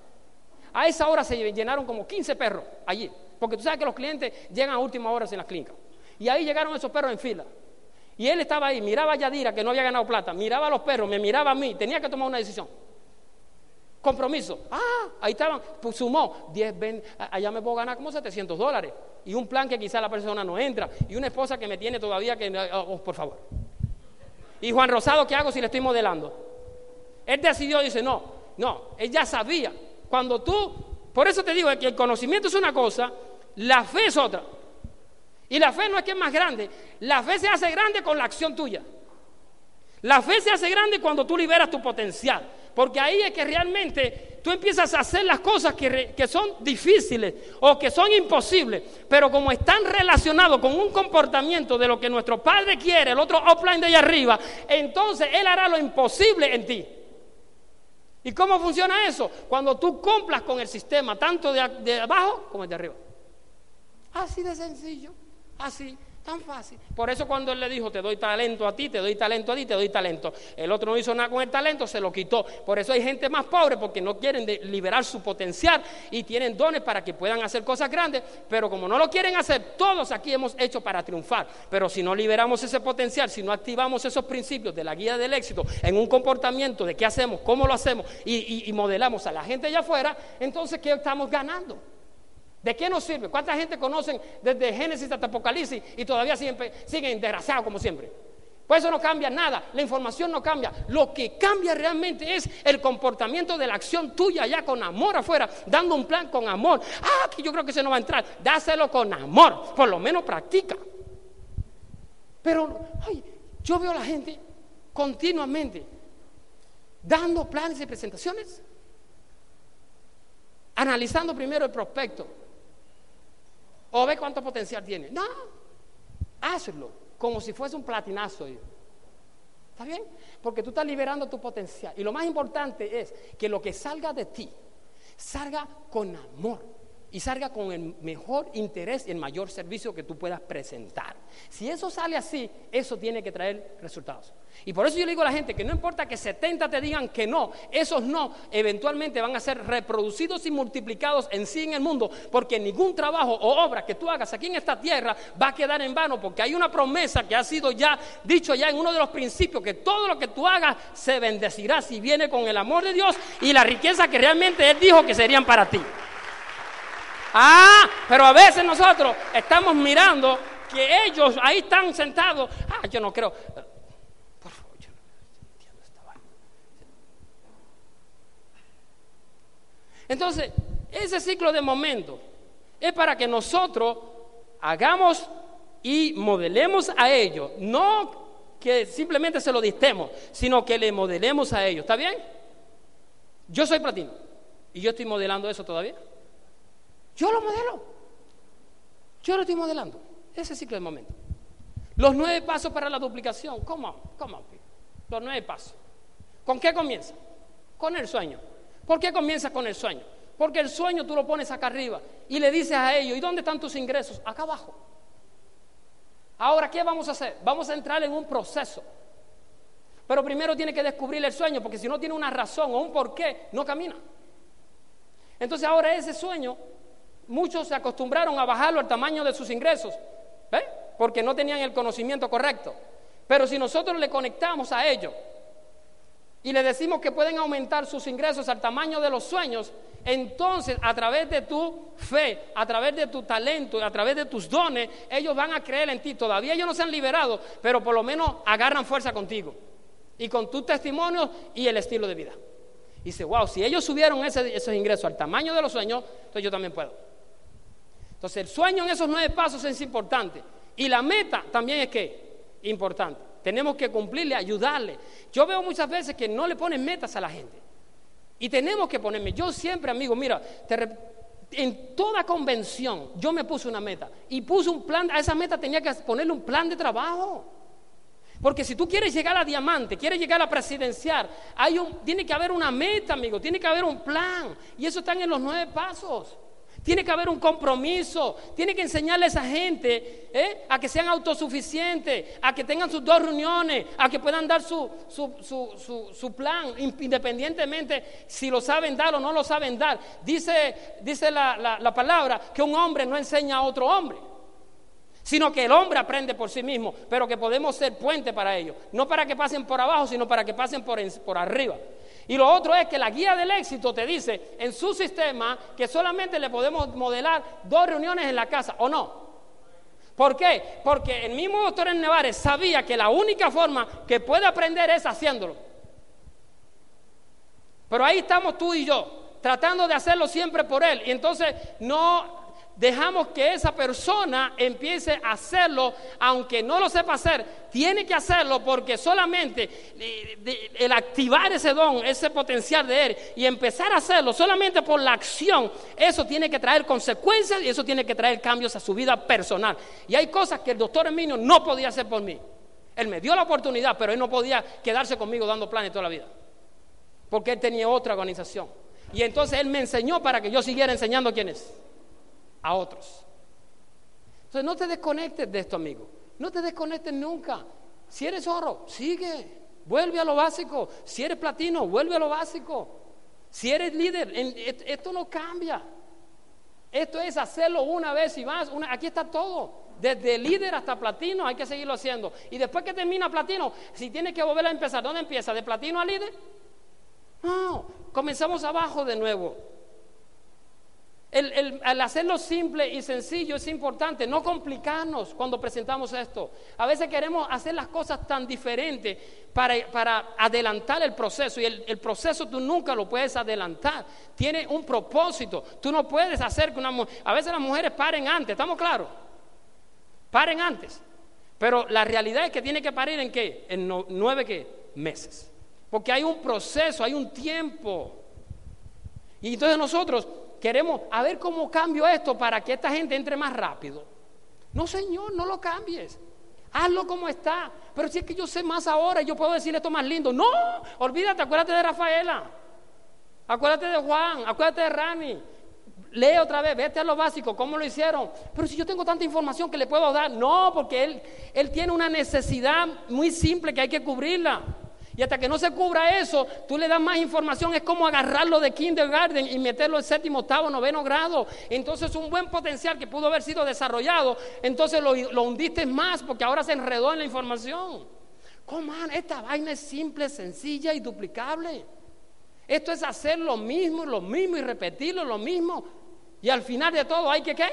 A esa hora se llenaron como 15 perros allí. Porque tú sabes que los clientes llegan a última hora en las clínicas. Y ahí llegaron esos perros en fila. Y él estaba ahí, miraba a Yadira, que no había ganado plata, miraba a los perros, me miraba a mí, tenía que tomar una decisión. Compromiso. Ah, ahí estaban, pues sumó 10, 20, allá me puedo ganar como 700 dólares. Y un plan que quizá la persona no entra. Y una esposa que me tiene todavía que, oh, oh, por favor. Y Juan Rosado, ¿qué hago si le estoy modelando? Él decidió, dice, no, no, él ya sabía. Cuando tú, por eso te digo que el conocimiento es una cosa, la fe es otra. Y la fe no es que es más grande, la fe se hace grande con la acción tuya. La fe se hace grande cuando tú liberas tu potencial, porque ahí es que realmente tú empiezas a hacer las cosas que, que son difíciles o que son imposibles, pero como están relacionados con un comportamiento de lo que nuestro Padre quiere, el otro offline de allá arriba, entonces Él hará lo imposible en ti. ¿Y cómo funciona eso? Cuando tú cumplas con el sistema, tanto de, de abajo como el de arriba. Así de sencillo. Así, tan fácil. Por eso cuando él le dijo, te doy talento a ti, te doy talento a ti, te doy talento. El otro no hizo nada con el talento, se lo quitó. Por eso hay gente más pobre porque no quieren liberar su potencial y tienen dones para que puedan hacer cosas grandes. Pero como no lo quieren hacer, todos aquí hemos hecho para triunfar. Pero si no liberamos ese potencial, si no activamos esos principios de la guía del éxito en un comportamiento de qué hacemos, cómo lo hacemos y, modelamos a la gente allá afuera, entonces ¿qué estamos ganando? ¿De qué nos sirve? ¿Cuánta gente conocen desde Génesis hasta Apocalipsis y todavía siguen, siguen desgraciados como siempre? Pues eso no cambia nada, la información no cambia. Lo que cambia realmente es el comportamiento de la acción tuya ya con amor afuera, dando un plan con amor. Ah, que yo creo que se no va a entrar. Dáselo con amor, por lo menos practica. Pero, ay, yo veo a la gente continuamente dando planes y presentaciones, analizando primero el prospecto, o ve cuánto potencial tiene. No, hazlo como si fuese un platinazo. ¿Está bien? Porque tú estás liberando tu potencial. Y lo más importante es que lo que salga de ti, salga con amor y salga con el mejor interés y el mayor servicio que tú puedas presentar. Si eso sale así, eso tiene que traer resultados. Y por eso yo le digo a la gente que no importa que 70 te digan que no, esos no eventualmente van a ser reproducidos y multiplicados en sí en el mundo, porque ningún trabajo o obra que tú hagas aquí en esta tierra va a quedar en vano, porque hay una promesa que ha sido ya dicho ya en uno de los principios, que todo lo que tú hagas se bendecirá si viene con el amor de Dios y la riqueza que realmente Él dijo que serían para ti. Ah, pero a veces nosotros estamos mirando que ellos ahí están sentados. Ah, yo no creo. Por favor, yo no entiendo esta vaina. Entonces, ese ciclo de momento es para que nosotros hagamos y modelemos a ellos. No que simplemente se lo distemos, sino que le modelemos a ellos. ¿Está bien? Yo soy platino y yo estoy modelando eso todavía. Yo lo modelo. Yo lo estoy modelando. Ese ciclo de momento. Los nueve pasos para la duplicación. ¿Cómo? ¿Cómo? Los nueve pasos. ¿Con qué comienza? Con el sueño. ¿Por qué comienza con el sueño? Porque el sueño tú lo pones acá arriba y le dices a ellos, ¿y dónde están tus ingresos? Acá abajo. Ahora, ¿qué vamos a hacer? Vamos a entrar en un proceso. Pero primero tiene que descubrir el sueño, porque si no tiene una razón o un porqué, no camina. Entonces ahora ese sueño Muchos se acostumbraron a bajarlo al tamaño de sus ingresos, porque no tenían el conocimiento correcto. Pero si nosotros le conectamos a ellos y le decimos que pueden aumentar sus ingresos al tamaño de los sueños, entonces a través de tu fe, a través de tu talento, a través de tus dones, ellos van a creer en ti. Todavía ellos no se han liberado, pero por lo menos agarran fuerza contigo y con tus testimonios y el estilo de vida. Y dice, wow, si ellos subieron esos ingresos al tamaño de los sueños, entonces yo también puedo. Entonces el sueño en esos nueve pasos es importante. Y la meta también es que importante. Tenemos que cumplirle, ayudarle. Yo veo muchas veces que no le ponen metas a la gente. Y tenemos que ponerme. Yo siempre, amigo, mira, en toda convención yo me puse una meta. Y puse un plan, a esa meta tenía que ponerle un plan de trabajo. Porque si tú quieres llegar a diamante, quieres llegar a presidenciar, hay tiene que haber una meta, amigo, tiene que haber un plan. Y eso está en los nueve pasos. Tiene que haber un compromiso. Tiene que enseñarle a esa gente ¿eh? a que sean autosuficientes, a que tengan sus dos reuniones, a que puedan dar su, su, plan, independientemente si lo saben dar o no lo saben dar. Dice, dice la, la palabra que un hombre no enseña a otro hombre sino que el hombre aprende por sí mismo, pero que podemos ser puente para ellos, no para que pasen por abajo, sino para que pasen por, por arriba. Y lo otro es que la guía del éxito te dice en su sistema que solamente le podemos modelar dos reuniones en la casa, ¿o no? ¿Por qué? Porque el mismo doctor en Nevares sabía que la única forma que puede aprender es haciéndolo. Pero ahí estamos tú y yo, tratando de hacerlo siempre por él. Y entonces no dejamos que esa persona empiece a hacerlo, aunque no lo sepa hacer, tiene que hacerlo porque solamente eh, el activar ese don, ese potencial de él y empezar a hacerlo solamente por la acción, eso tiene que traer consecuencias y eso tiene que traer cambios a su vida personal. Y hay cosas que el doctor Emilio no podía hacer por mí. Él me dio la oportunidad, pero él no podía quedarse conmigo dando planes toda la vida. Porque él tenía otra organización. Y entonces él me enseñó para que yo siguiera enseñando quién es a otros. Entonces no te desconectes de esto, amigo. No te desconectes nunca. Si eres oro, sigue. Vuelve a lo básico. Si eres platino, vuelve a lo básico. Si eres líder, esto no cambia. Esto es hacerlo una vez y más. aquí está todo. Desde líder hasta platino hay que seguirlo haciendo. Y después que termina platino, si tienes que volver a empezar, ¿dónde empieza? ¿De platino a líder? No, comenzamos abajo de nuevo. El, hacerlo simple y sencillo es importante, no complicarnos cuando presentamos esto. A veces queremos hacer las cosas tan diferentes para, adelantar el proceso y el, proceso tú nunca lo puedes adelantar. Tiene un propósito. Tú no puedes hacer que una mujer... A veces las mujeres paren antes, ¿estamos claros? Paren antes. Pero la realidad es que tiene que parir en qué? En nueve ¿qué? meses. Porque hay un proceso, hay un tiempo. Y entonces nosotros queremos a ver cómo cambio esto para que esta gente entre más rápido. No, Señor, no lo cambies. Hazlo como está. Pero si es que yo sé más ahora, yo puedo decirle esto más lindo. No, olvídate, acuérdate de Rafaela. Acuérdate de Juan, acuérdate de Rani. Lee otra vez, vete a lo básico, cómo lo hicieron. Pero si yo tengo tanta información que le puedo dar, no, porque él, él tiene una necesidad muy simple que hay que cubrirla. Y hasta que no se cubra eso, tú le das más información, es como agarrarlo de kindergarten y meterlo en séptimo, octavo, noveno grado. Entonces un buen potencial que pudo haber sido desarrollado, entonces lo, lo hundiste más porque ahora se enredó en la información. ¿Cómo? Esta vaina es simple, sencilla y duplicable. Esto es hacer lo mismo, lo mismo y repetirlo, lo mismo. Y al final de todo hay que qué?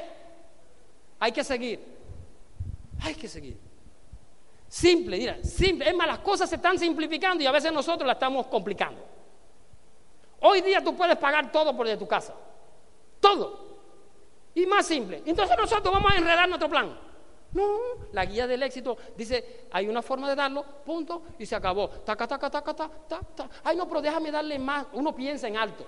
Hay que seguir. Hay que seguir. Simple, mira, simple. Es más, las cosas se están simplificando y a veces nosotros las estamos complicando. Hoy día tú puedes pagar todo por de tu casa. Todo. Y más simple. Entonces nosotros vamos a enredar nuestro plan. No, la guía del éxito dice, hay una forma de darlo, punto, y se acabó. Taca, taca, taca, taca, taca. Ay, no, pero déjame darle más. Uno piensa en alto.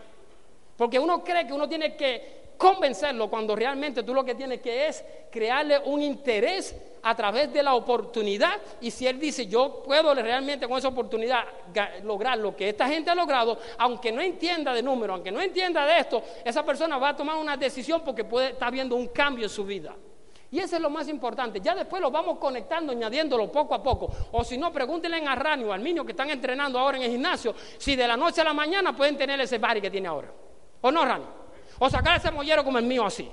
Porque uno cree que uno tiene que convencerlo cuando realmente tú lo que tienes que es crearle un interés a través de la oportunidad y si él dice yo puedo realmente con esa oportunidad lograr lo que esta gente ha logrado, aunque no entienda de número, aunque no entienda de esto, esa persona va a tomar una decisión porque puede estar viendo un cambio en su vida. Y eso es lo más importante. Ya después lo vamos conectando, añadiéndolo poco a poco. O si no, pregúntenle a Rani o al niño que están entrenando ahora en el gimnasio si de la noche a la mañana pueden tener ese bari que tiene ahora. ¿O no, Rani? O sacar ese mollero como el mío así.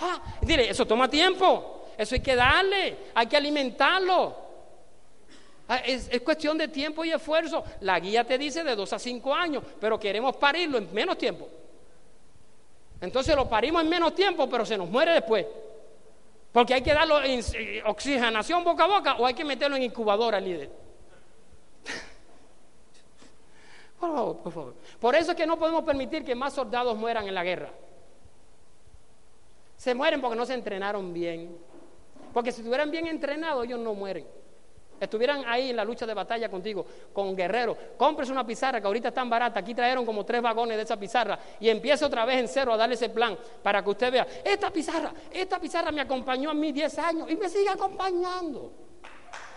Ah, dile, eso toma tiempo. Eso hay que darle, hay que alimentarlo. Ah, es, es, cuestión de tiempo y esfuerzo. La guía te dice de dos a cinco años, pero queremos parirlo en menos tiempo. Entonces lo parimos en menos tiempo, pero se nos muere después. Porque hay que darlo en eh, oxigenación boca a boca o hay que meterlo en incubadora, líder. Por favor, por favor. Por eso es que no podemos permitir que más soldados mueran en la guerra. Se mueren porque no se entrenaron bien. Porque si estuvieran bien entrenados, ellos no mueren estuvieran ahí en la lucha de batalla contigo, con guerreros, cómprese una pizarra que ahorita es tan barata, aquí trajeron como tres vagones de esa pizarra y empiece otra vez en cero a darle ese plan para que usted vea, esta pizarra, esta pizarra me acompañó a mí 10 años y me sigue acompañando.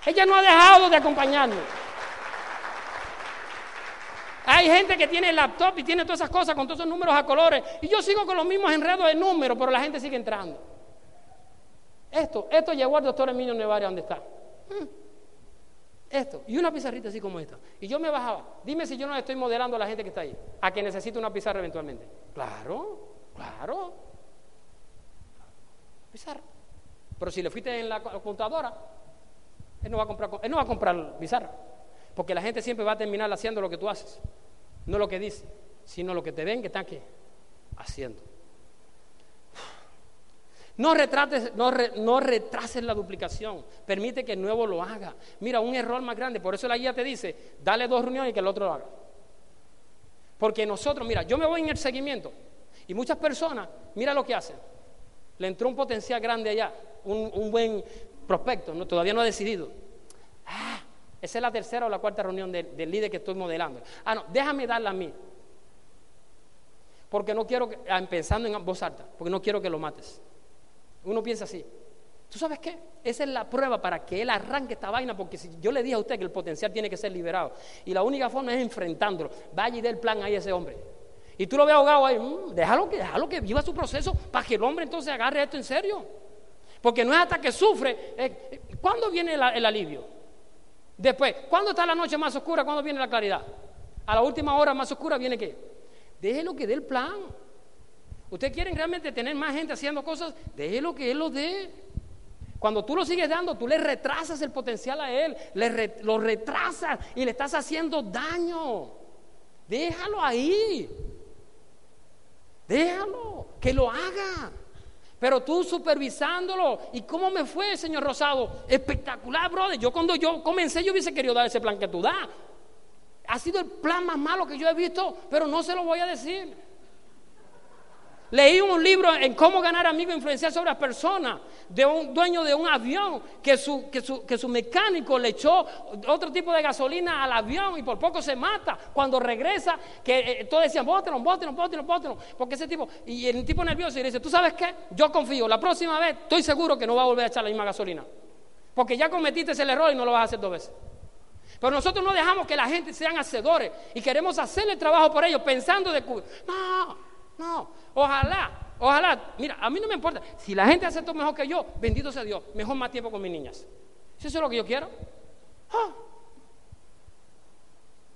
Ella no ha dejado de acompañarme. Hay gente que tiene laptop y tiene todas esas cosas con todos esos números a colores y yo sigo con los mismos enredos de números, pero la gente sigue entrando. Esto, esto llegó al doctor Emilio Nevares donde está. Mm esto, y una pizarrita así como esta. Y yo me bajaba. Dime si yo no estoy modelando a la gente que está ahí, a que necesita una pizarra eventualmente. Claro, claro. Pizarra. Pero si le fuiste en la computadora, él no va a comprar, él no va a comprar pizarra. Porque la gente siempre va a terminar haciendo lo que tú haces. No lo que dice, sino lo que te ven que están aquí haciendo. No, retrates, no, retrases la duplicación. Permite que el nuevo lo haga. Mira, un error más grande. Por eso la guía te dice, dale dos reuniones y que el otro lo haga. Porque nosotros, mira, yo me voy en el seguimiento. Y muchas personas, mira lo que hacen. Le entró un potencial grande allá, un, buen prospecto, no, todavía no ha decidido. Esa es la tercera o la cuarta reunión del, líder que estoy modelando. Ah, no, déjame darla a mí. Porque no quiero, que, ah, pensando en voz alta, porque no quiero que lo mates. Uno piensa así. ¿Tú sabes qué? Esa es la prueba para que él arranque esta vaina, porque si yo le dije a usted que el potencial tiene que ser liberado, y la única forma es enfrentándolo, vaya y dé el plan ahí a ese hombre. Y tú lo ves ahogado ahí, mm, déjalo, que, déjalo que viva su proceso para que el hombre entonces agarre esto en serio. Porque no es hasta que sufre. Eh, ¿Cuándo viene el alivio? Después, ¿cuándo está la noche más oscura? ¿Cuándo viene la claridad? A la última hora más oscura viene qué? Déjelo que dé el plan. ¿Usted quiere realmente tener más gente haciendo cosas? Déjelo que Él lo dé. Cuando tú lo sigues dando, tú le retrasas el potencial a Él, le lo retrasas y le estás haciendo daño. Déjalo ahí. Déjalo, que lo haga. Pero tú supervisándolo. ¿Y cómo me fue, señor Rosado? Espectacular, brother. Yo cuando yo comencé, yo hubiese querido dar ese plan que tú das. Ha sido el plan más malo que yo he visto, pero no se lo voy a decir. Leí un libro en cómo ganar amigos e influenciar sobre las personas de un dueño de un avión que su, que su, que su mecánico le echó otro tipo de gasolina al avión y por poco se mata. Cuando regresa, que eh, todos decían, bótelo, bótelo, bótelo, bótelo. Porque ese tipo, y el tipo nervioso y dice, ¿tú sabes qué? Yo confío, la próxima vez estoy seguro que no va a volver a echar la misma gasolina. Porque ya cometiste el error y no lo vas a hacer dos veces. Pero nosotros no dejamos que la gente sean hacedores y queremos hacer el trabajo por ellos pensando de... No, no, ojalá, ojalá. Mira, a mí no me importa. Si la gente hace esto mejor que yo, bendito sea Dios, mejor más tiempo con mis niñas. Si eso es lo que yo quiero. Ah.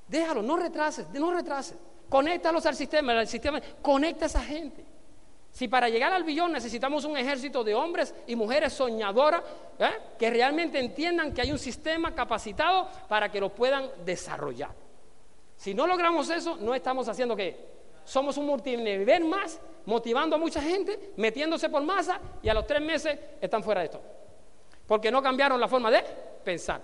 Déjalo, no retrases, no retrases. Conéctalos al sistema, al sistema, conecta a esa gente. Si para llegar al billón necesitamos un ejército de hombres y mujeres soñadoras ¿eh? que realmente entiendan que hay un sistema capacitado para que lo puedan desarrollar. Si no logramos eso, no estamos haciendo que somos un multinivel más, motivando a mucha gente, metiéndose por masa y a los tres meses están fuera de esto. Porque no cambiaron la forma de pensar.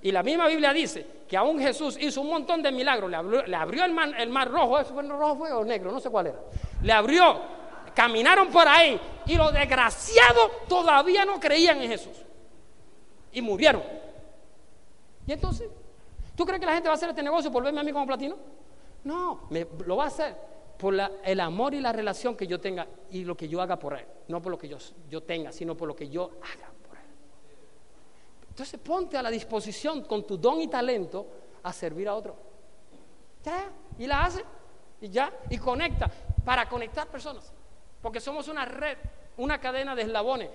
Y la misma Biblia dice que aún Jesús hizo un montón de milagros, le abrió, el, mar, rojo, ¿eso fue el rojo fue o negro? No sé cuál era. Le abrió, caminaron por ahí y los desgraciados todavía no creían en Jesús. Y murieron. ¿Y entonces? ¿Tú crees que la gente va a hacer este negocio por verme a mí como platino? No, lo va a hacer por el amor y la relación que yo tenga y lo que yo haga por él. No por lo que yo, yo tenga, sino por lo que yo haga. Entonces ponte a la disposición con tu don y talento a servir a otro. Ya, y la hace, y ya, y conecta, para conectar personas. Porque somos una red, una cadena de eslabones,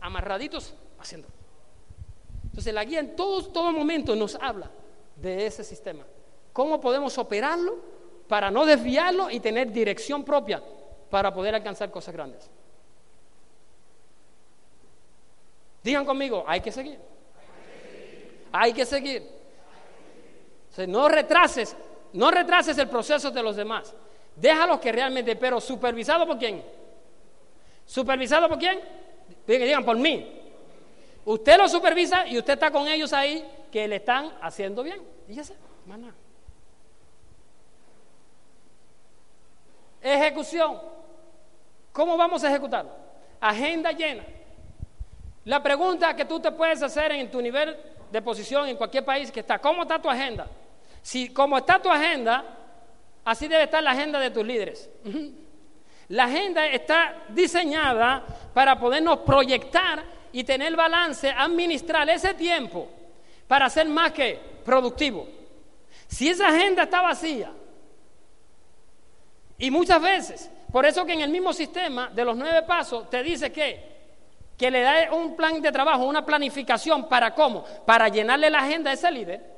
amarraditos haciendo. Entonces la guía en todo, todo momento nos habla de ese sistema. ¿Cómo podemos operarlo para no desviarlo y tener dirección propia para poder alcanzar cosas grandes? Digan conmigo, hay que seguir. Hay que seguir. no retrases, no retrases el proceso de los demás. Déjalos que realmente, pero supervisado por quién? ¿Supervisado por quién? Digan, por mí. Usted lo supervisa y usted está con ellos ahí que le están haciendo bien. Y ya Ejecución. ¿Cómo vamos a ejecutarlo? Agenda llena. La pregunta que tú te puedes hacer en tu nivel de posición en cualquier país que está. ¿Cómo está tu agenda? Si como está tu agenda, así debe estar la agenda de tus líderes. La agenda está diseñada para podernos proyectar y tener balance, administrar ese tiempo para ser más que productivo. Si esa agenda está vacía, y muchas veces, por eso que en el mismo sistema de los nueve pasos te dice que que le da un plan de trabajo, una planificación para cómo, para llenarle la agenda a ese líder.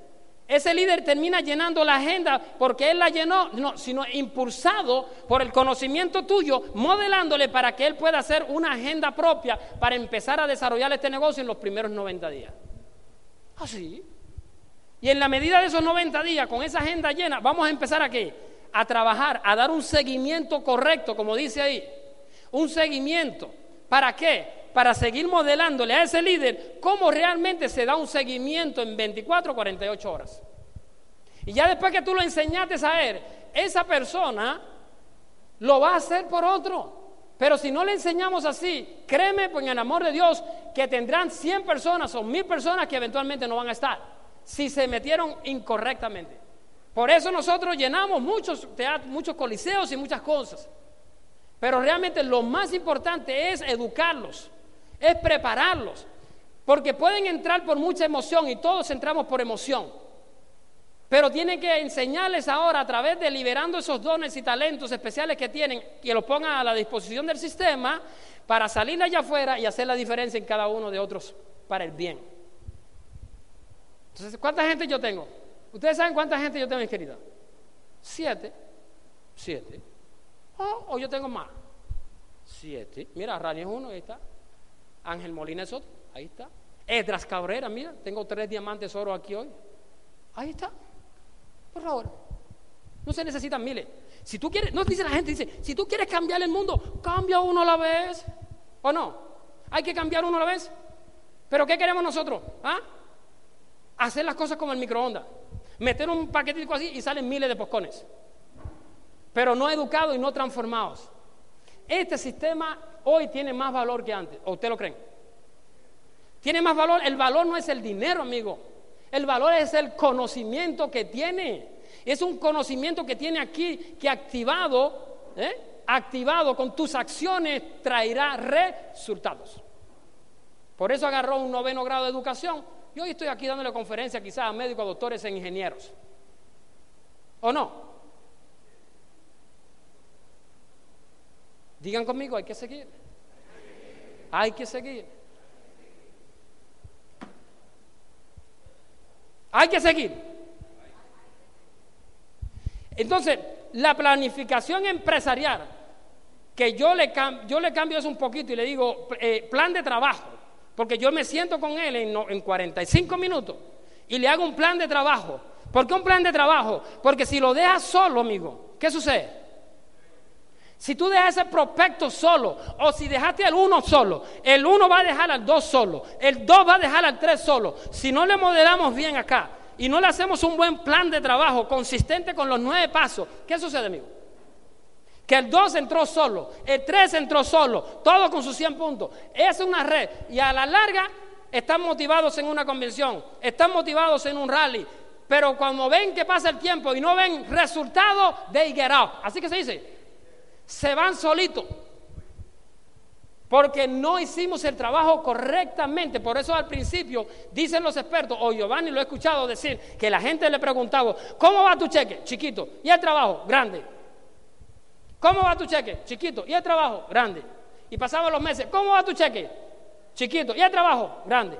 Ese líder termina llenando la agenda porque él la llenó, no, sino impulsado por el conocimiento tuyo, modelándole para que él pueda hacer una agenda propia para empezar a desarrollar este negocio en los primeros 90 días. Así. Ah, y en la medida de esos 90 días, con esa agenda llena, vamos a empezar a qué? A trabajar, a dar un seguimiento correcto, como dice ahí. Un seguimiento. ¿Para qué? para seguir modelándole a ese líder cómo realmente se da un seguimiento en 24 o 48 horas. Y ya después que tú lo enseñaste a él, esa persona lo va a hacer por otro. Pero si no le enseñamos así, créeme, pues en el amor de Dios, que tendrán 100 personas o 1000 personas que eventualmente no van a estar, si se metieron incorrectamente. Por eso nosotros llenamos muchos teatros, muchos coliseos y muchas cosas. Pero realmente lo más importante es educarlos es prepararlos. Porque pueden entrar por mucha emoción y todos entramos por emoción. Pero tienen que enseñarles ahora a través de liberando esos dones y talentos especiales que tienen, que los pongan a la disposición del sistema para salir allá afuera y hacer la diferencia en cada uno de otros para el bien. Entonces, ¿cuánta gente yo tengo? ¿Ustedes saben cuánta gente yo tengo, querida? Siete. Siete. Oh, o yo tengo más. Siete. Mira, Rani es uno, ahí está. Ángel Molina es otro, ahí está. Edras Cabrera, mira, tengo tres diamantes oro aquí hoy. Ahí está. Por favor. No se necesitan miles. Si tú quieres, no dice la gente, dice, si tú quieres cambiar el mundo, cambia uno a la vez. ¿O no? Hay que cambiar uno a la vez. Pero ¿qué queremos nosotros? ¿Ah? Hacer las cosas como el microondas. Meter un paquetito así y salen miles de poscones. Pero no educados y no transformados. Este sistema hoy tiene más valor que antes. ¿O usted lo creen? Tiene más valor. El valor no es el dinero, amigo. El valor es el conocimiento que tiene. Es un conocimiento que tiene aquí que activado, ¿eh? activado con tus acciones traerá resultados. Por eso agarró un noveno grado de educación y hoy estoy aquí dándole conferencia quizás a médicos, doctores e ingenieros. ¿O no? Digan conmigo, hay que seguir. Hay que seguir. Hay que seguir. Entonces, la planificación empresarial, que yo le, yo le cambio eso un poquito y le digo eh, plan de trabajo, porque yo me siento con él en, en 45 minutos y le hago un plan de trabajo. ¿Por qué un plan de trabajo? Porque si lo dejas solo, amigo, ¿qué sucede? Si tú dejas ese prospecto solo, o si dejaste al uno solo, el uno va a dejar al dos solo, el dos va a dejar al tres solo. Si no le modelamos bien acá y no le hacemos un buen plan de trabajo consistente con los nueve pasos, ¿qué sucede, amigo? Que el dos entró solo, el tres entró solo, todo con sus 100 puntos. Es una red y a la larga están motivados en una convención, están motivados en un rally, pero cuando ven que pasa el tiempo y no ven resultados, they get. Así que se dice, se van solitos. Porque no hicimos el trabajo correctamente. Por eso al principio dicen los expertos, o Giovanni lo he escuchado decir, que la gente le preguntaba, ¿cómo va tu cheque? Chiquito. ¿Y el trabajo? Grande. ¿Cómo va tu cheque? Chiquito. ¿Y el trabajo? Grande. Y pasaban los meses, ¿cómo va tu cheque? Chiquito. ¿Y el trabajo? Grande.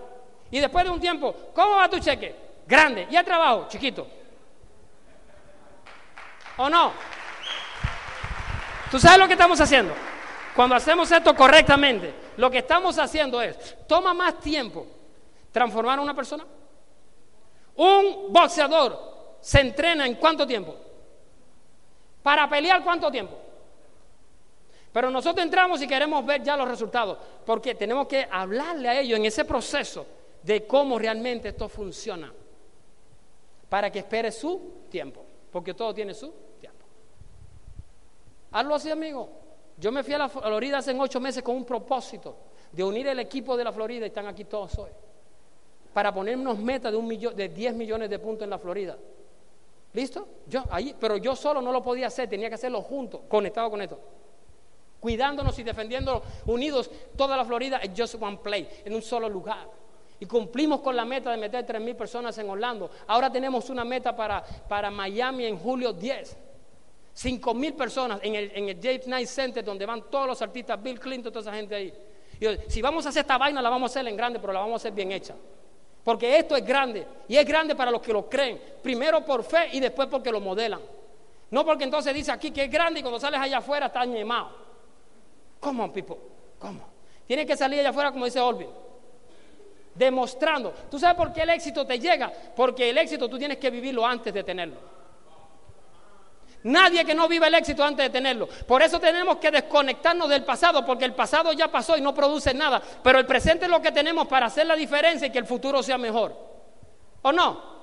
Y después de un tiempo, ¿cómo va tu cheque? Grande. ¿Y el trabajo? Chiquito. ¿O no? ¿Tú sabes lo que estamos haciendo? Cuando hacemos esto correctamente, lo que estamos haciendo es, toma más tiempo transformar a una persona. Un boxeador se entrena en cuánto tiempo? Para pelear cuánto tiempo? Pero nosotros entramos y queremos ver ya los resultados, porque tenemos que hablarle a ellos en ese proceso de cómo realmente esto funciona, para que espere su tiempo, porque todo tiene su Hazlo así, amigo. Yo me fui a la Florida hace ocho meses con un propósito de unir el equipo de la Florida y están aquí todos hoy. Para ponernos metas de, un millón, de 10 millones de puntos en la Florida. ¿Listo? Yo, ahí, pero yo solo no lo podía hacer, tenía que hacerlo juntos, conectado con esto. Cuidándonos y defendiendo unidos toda la Florida en just one play, en un solo lugar. Y cumplimos con la meta de meter 3 mil personas en Orlando. Ahora tenemos una meta para, para Miami en julio 10. Cinco mil personas en el, en el James Knight Center donde van todos los artistas, Bill Clinton, toda esa gente ahí. Y si vamos a hacer esta vaina, la vamos a hacer en grande, pero la vamos a hacer bien hecha. Porque esto es grande. Y es grande para los que lo creen. Primero por fe y después porque lo modelan. No porque entonces dice aquí que es grande y cuando sales allá afuera está animado. ¿Cómo, people? ¿Cómo? Tiene que salir allá afuera como dice Olvin. Demostrando. ¿Tú sabes por qué el éxito te llega? Porque el éxito tú tienes que vivirlo antes de tenerlo. Nadie que no vive el éxito antes de tenerlo. Por eso tenemos que desconectarnos del pasado, porque el pasado ya pasó y no produce nada. Pero el presente es lo que tenemos para hacer la diferencia y que el futuro sea mejor. ¿O no?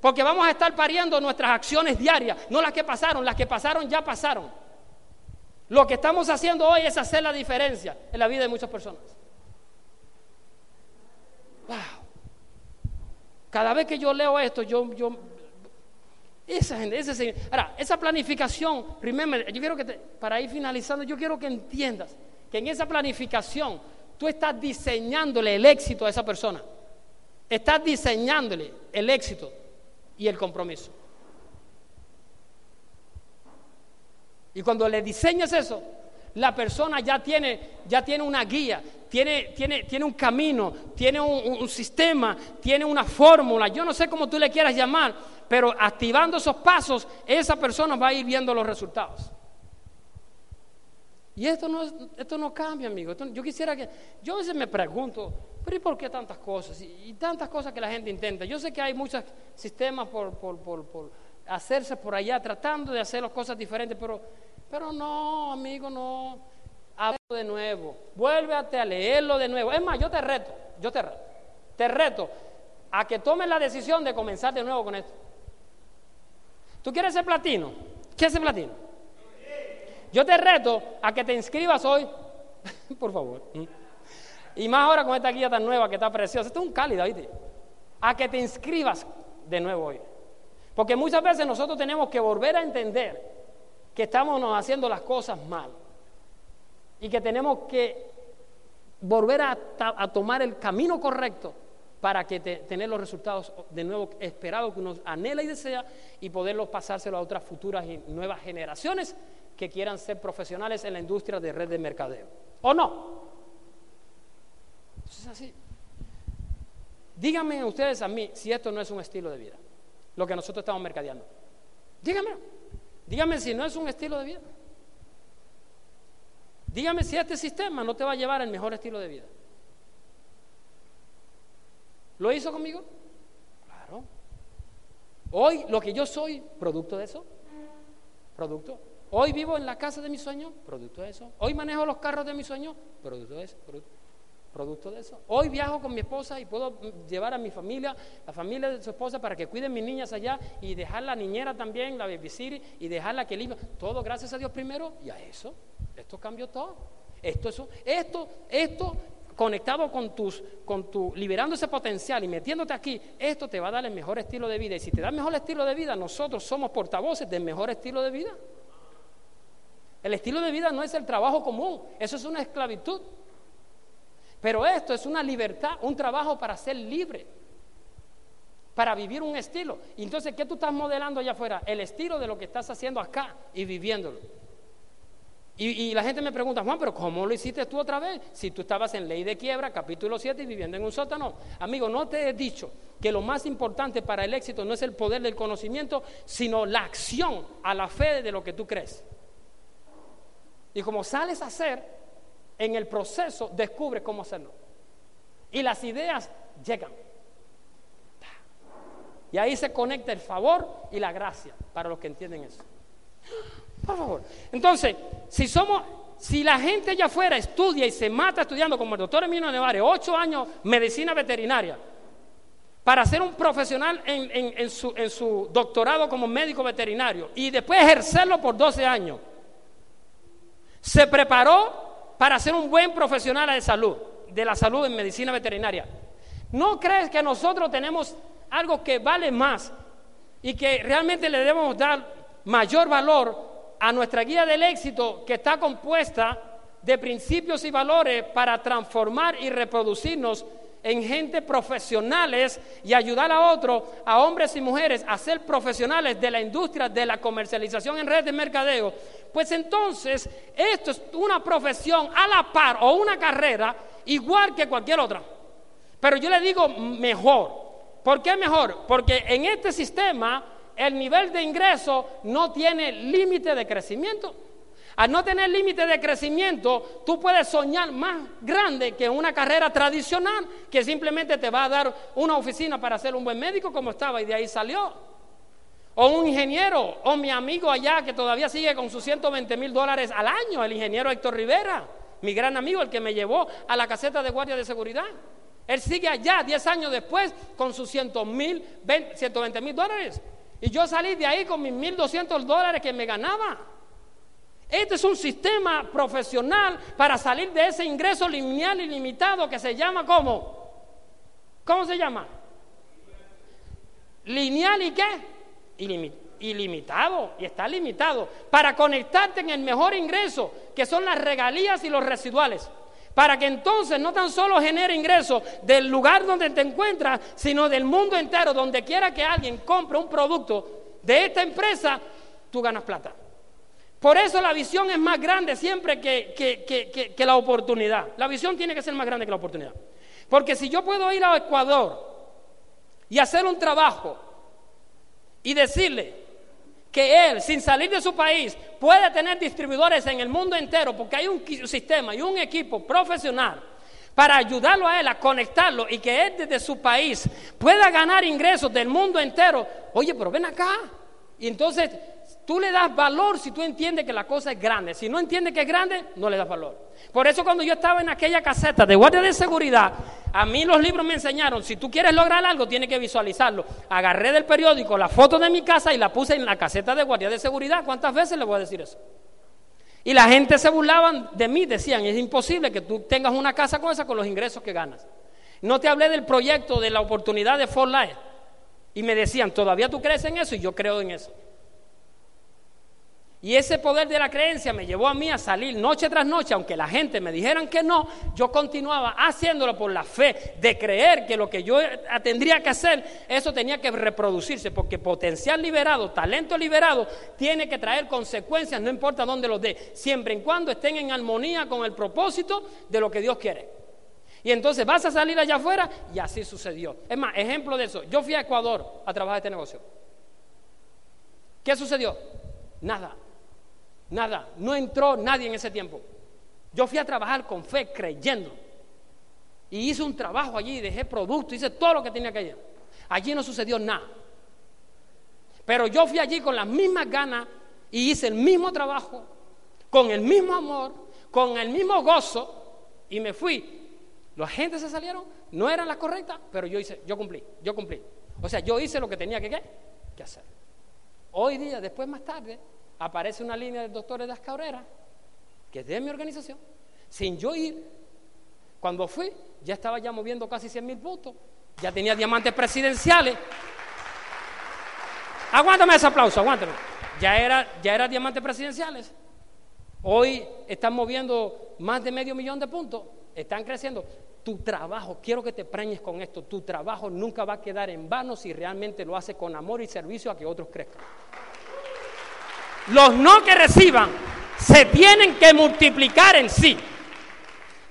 Porque vamos a estar pariendo nuestras acciones diarias, no las que pasaron, las que pasaron ya pasaron. Lo que estamos haciendo hoy es hacer la diferencia en la vida de muchas personas. Wow. Cada vez que yo leo esto, yo, yo esa gente, ese Ahora, esa planificación, remember, yo quiero que, para ir finalizando, yo quiero que entiendas que en esa planificación tú estás diseñándole el éxito a esa persona. Estás diseñándole el éxito y el compromiso. Y cuando le diseñas eso, la persona ya tiene, ya tiene una guía, tiene, tiene, tiene un camino, tiene un, sistema, tiene una fórmula. Yo no sé cómo tú le quieras llamar, pero activando esos pasos, esa persona va a ir viendo los resultados. Y esto no, esto no cambia, amigo. yo quisiera que, yo a veces me pregunto, pero ¿y por qué tantas cosas? Y, tantas cosas que la gente intenta. Yo sé que hay muchos sistemas por, por, por, por hacerse por allá, tratando de hacer las cosas diferentes, pero pero no, amigo, no. Hablo de nuevo. Vuélvete a leerlo de nuevo. Es más, yo te reto, yo te reto. Te reto a que tomes la decisión de comenzar de nuevo con esto. ¿Tú quieres ser platino? ¿Quieres ser platino? Yo te reto a que te inscribas hoy, por favor. Y más ahora con esta guía tan nueva que está preciosa. Esto es un cálido, ¿viste? A que te inscribas de nuevo hoy. Porque muchas veces nosotros tenemos que volver a entender que estamos haciendo las cosas mal y que tenemos que volver a, tomar el camino correcto para que tener los resultados de nuevo esperados que uno anhela y desea y poderlos pasárselo a otras futuras y nuevas generaciones que quieran ser profesionales en la industria de red de mercadeo. ¿O no? Eso es así. Díganme ustedes a mí si esto no es un estilo de vida, lo que nosotros estamos mercadeando. Díganme, díganme si no es un estilo de vida. Dígame si este sistema no te va a llevar al mejor estilo de vida. ¿Lo hizo conmigo? Claro. Hoy lo que yo soy, producto de eso. Producto. Hoy vivo en la casa de mi sueño, producto de eso. Hoy manejo los carros de mi sueño, producto de eso. Producto, de eso. Hoy viajo con mi esposa y puedo llevar a mi familia, la familia de su esposa, para que cuiden mis niñas allá y dejar la niñera también, la babysitter, y dejarla que limpie. Todo gracias a Dios primero y a eso. Esto cambió todo. Esto, eso, esto, esto conectado con tus, con tu, liberando ese potencial y metiéndote aquí, esto te va a dar el mejor estilo de vida. Y si te da mejor estilo de vida, nosotros somos portavoces del mejor estilo de vida. El estilo de vida no es el trabajo común, eso es una esclavitud. Pero esto es una libertad, un trabajo para ser libre, para vivir un estilo. Y entonces, ¿qué tú estás modelando allá afuera? El estilo de lo que estás haciendo acá y viviéndolo. Y, la gente me pregunta, Juan, pero ¿cómo lo hiciste tú otra vez? Si tú estabas en ley de quiebra, capítulo 7, y viviendo en un sótano. Amigo, no te he dicho que lo más importante para el éxito no es el poder del conocimiento, sino la acción a la fe de lo que tú crees. Y como sales a hacer, en el proceso descubres cómo hacerlo. Y las ideas llegan. Y ahí se conecta el favor y la gracia para los que entienden eso. Por favor. Entonces, si somos, si la gente allá afuera estudia y se mata estudiando como el doctor Emilio Nevares, ocho años medicina veterinaria, para ser un profesional en, su, en su doctorado como médico veterinario y después ejercerlo por 12 años, se preparó para ser un buen profesional de salud, de la salud en medicina veterinaria. ¿No crees que nosotros tenemos algo que vale más y que realmente le debemos dar mayor valor a nuestra guía del éxito que está compuesta de principios y valores para transformar y reproducirnos en gente profesionales y ayudar a otros, a hombres y mujeres, a ser profesionales de la industria de la comercialización en red de mercadeo, pues entonces esto es una profesión a la par o una carrera igual que cualquier otra. Pero yo le digo mejor. ¿Por qué mejor? Porque en este sistema el nivel de ingreso no tiene límite de crecimiento. Al no tener límite de crecimiento, tú puedes soñar más grande que una carrera tradicional que simplemente te va a dar una oficina para ser un buen médico como estaba y de ahí salió. O un ingeniero, o mi amigo allá que todavía sigue con sus 120 mil dólares al año, el ingeniero Héctor Rivera, mi gran amigo, el que me llevó a la caseta de guardia de seguridad. Él sigue allá 10 años después con sus 120 mil dólares. Y yo salí de ahí con mis 1.200 dólares que me ganaba. Este es un sistema profesional para salir de ese ingreso lineal ilimitado que se llama ¿cómo? ¿Cómo se llama? Lineal y qué? ilimitado y está limitado para conectarte en el mejor ingreso que son las regalías y los residuales para que entonces no tan solo genere ingresos del lugar donde te encuentras, sino del mundo entero, donde quiera que alguien compre un producto de esta empresa, tú ganas plata. Por eso la visión es más grande siempre que, que, la oportunidad. La visión tiene que ser más grande que la oportunidad. Porque si yo puedo ir a Ecuador y hacer un trabajo y decirle, que él, sin salir de su país, puede tener distribuidores en el mundo entero, porque hay un sistema y un equipo profesional para ayudarlo a él a conectarlo y que él desde su país pueda ganar ingresos del mundo entero. Oye, pero ven acá. Y entonces tú le das valor si tú entiendes que la cosa es grande. Si no entiendes que es grande, no le das valor. Por eso cuando yo estaba en aquella caseta de guardia de seguridad, a mí los libros me enseñaron, si tú quieres lograr algo, tienes que visualizarlo. Agarré del periódico la foto de mi casa y la puse en la caseta de guardia de seguridad. ¿Cuántas veces le voy a decir eso? Y la gente se burlaban de mí, decían, es imposible que tú tengas una casa con esa con los ingresos que ganas. No te hablé del proyecto de la oportunidad de For Life. Y me decían, ¿todavía tú crees en eso? Y yo creo en eso. Y ese poder de la creencia me llevó a mí a salir noche tras noche, aunque la gente me dijeran que no, yo continuaba haciéndolo por la fe de creer que lo que yo tendría que hacer, eso tenía que reproducirse, porque potencial liberado, talento liberado, tiene que traer consecuencias, no importa dónde los dé, siempre y cuando estén en armonía con el propósito de lo que Dios quiere. Y entonces vas a salir allá afuera y así sucedió. Es más, ejemplo de eso. Yo fui a Ecuador a trabajar este negocio. ¿Qué sucedió? Nada. Nada, no entró nadie en ese tiempo. Yo fui a trabajar con fe, creyendo. Y hice un trabajo allí, dejé producto, hice todo lo que tenía que hacer. Allí no sucedió nada. Pero yo fui allí con las mismas ganas y hice el mismo trabajo, con el mismo amor, con el mismo gozo y me fui. Los agentes se salieron, no eran las correctas, pero yo hice, yo cumplí, yo cumplí. O sea, yo hice lo que tenía que, que hacer. Hoy día, después más tarde, aparece una línea del doctor Edas Cabrera, que es de mi organización, sin yo ir. Cuando fui, ya estaba ya moviendo casi 100 mil puntos, ya tenía diamantes presidenciales. Aguántame ese aplauso, aguántame. Ya era, ya era diamantes presidenciales. Hoy están moviendo más de medio millón de puntos, están creciendo. Tu trabajo, quiero que te preñes con esto, tu trabajo nunca va a quedar en vano si realmente lo haces con amor y servicio a que otros crezcan. Los no que reciban se tienen que multiplicar en sí.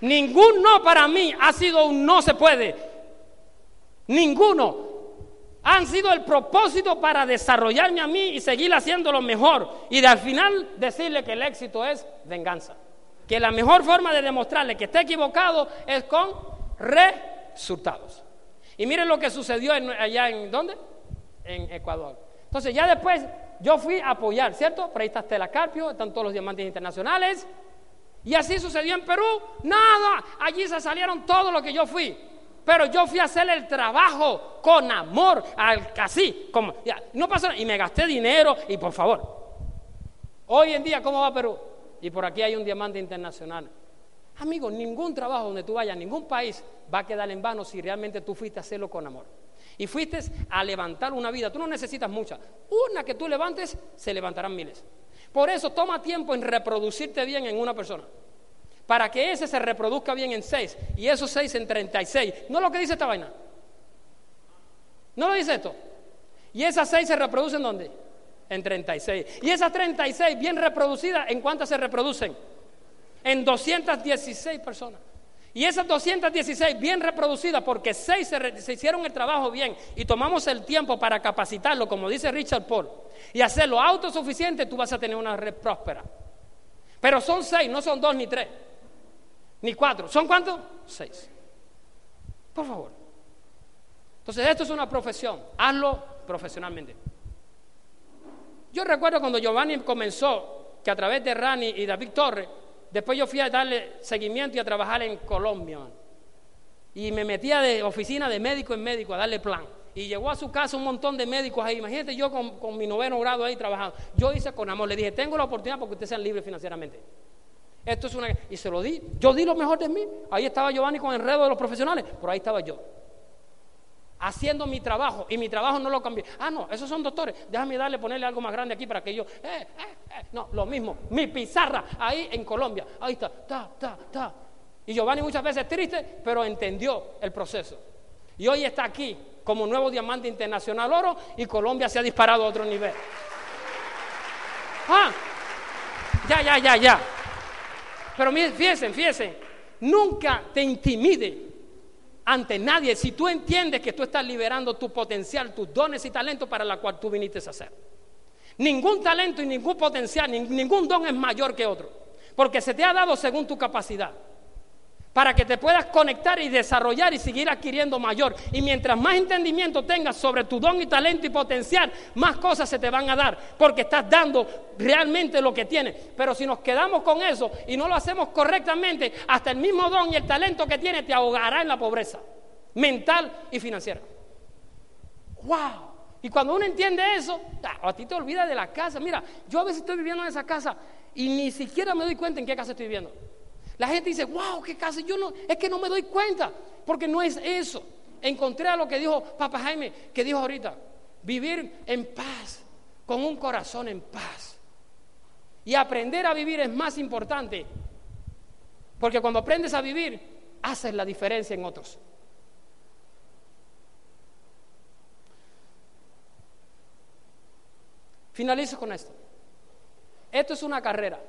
Ningún no para mí ha sido un no se puede. Ninguno. Han sido el propósito para desarrollarme a mí y seguir haciendo lo mejor. Y de al final decirle que el éxito es venganza. Que la mejor forma de demostrarle que está equivocado es con resultados. Y miren lo que sucedió allá en ¿dónde? En Ecuador. Entonces ya después yo fui a apoyar, ¿cierto? Por ahí está Estela Carpio, están todos los diamantes internacionales. Y así sucedió en Perú. Nada, allí se salieron todo lo que yo fui. Pero yo fui a hacer el trabajo con amor, así, como, no pasó nada. Y me gasté dinero, y por favor, hoy en día, ¿cómo va Perú? Y por aquí hay un diamante internacional. Amigo, ningún trabajo donde tú vayas, ningún país va a quedar en vano si realmente tú fuiste a hacerlo con amor y fuiste a levantar una vida. Tú no necesitas muchas. Una que tú levantes, se levantarán miles. Por eso toma tiempo en reproducirte bien en una persona. Para que ese se reproduzca bien en seis y esos seis en treinta y seis. ¿No es lo que dice esta vaina? ¿No lo dice esto? Y esas seis se reproducen ¿dónde? En 36. Y esas 36 bien reproducidas, ¿en cuántas se reproducen? En 216 personas. Y esas 216 bien reproducidas, porque seis se, hicieron el trabajo bien y tomamos el tiempo para capacitarlo, como dice Richard Paul, y hacerlo autosuficiente, tú vas a tener una red próspera. Pero son seis, no son dos ni tres, ni cuatro. ¿Son cuántos? Seis. Por favor. Entonces, esto es una profesión. Hazlo profesionalmente. Yo recuerdo cuando Giovanni comenzó, que a través de Rani y David Torres, Después yo fui a darle seguimiento y a trabajar en Colombia. Y me metía de oficina de médico en médico a darle plan. Y llegó a su casa un montón de médicos ahí. Imagínate yo con, mi noveno grado ahí trabajando. Yo hice con amor. Le dije, tengo la oportunidad porque ustedes sean libres financieramente. Esto es una... Y se lo di. Yo di lo mejor de mí. Ahí estaba Giovanni con enredo de los profesionales. Por ahí estaba yo haciendo mi trabajo y mi trabajo no lo cambié. Ah, no, esos son doctores. Déjame darle, ponerle algo más grande aquí para que yo. Eh, eh, eh. No, lo mismo. Mi pizarra ahí en Colombia. Ahí está, ta, ta, ta. Y Giovanni muchas veces triste, pero entendió el proceso. Y hoy está aquí como nuevo diamante internacional oro y Colombia se ha disparado a otro nivel. Ah, ya, ya, ya, ya. Pero fíjense, fíjense, nunca te intimide ante nadie si tú entiendes que tú estás liberando tu potencial, tus dones y talentos para la cual tú viniste a hacer. Ningún talento y ningún potencial, ningún don es mayor que otro, porque se te ha dado según tu capacidad para que te puedas conectar y desarrollar y seguir adquiriendo mayor. Y mientras más entendimiento tengas sobre tu don y talento y potencial, más cosas se te van a dar, porque estás dando realmente lo que tienes. Pero si nos quedamos con eso y no lo hacemos correctamente, hasta el mismo don y el talento que tienes te ahogará en la pobreza mental y financiera. ¡Wow! Y cuando uno entiende eso, a ti te olvidas de la casa. Mira, yo a veces estoy viviendo en esa casa y ni siquiera me doy cuenta en qué casa estoy viviendo. La gente dice, wow, qué casa. Yo no, es que no me doy cuenta, porque no es eso. Encontré a lo que dijo Papa Jaime, que dijo ahorita, vivir en paz, con un corazón en paz. Y aprender a vivir es más importante, porque cuando aprendes a vivir, haces la diferencia en otros. Finalizo con esto. Esto es una carrera.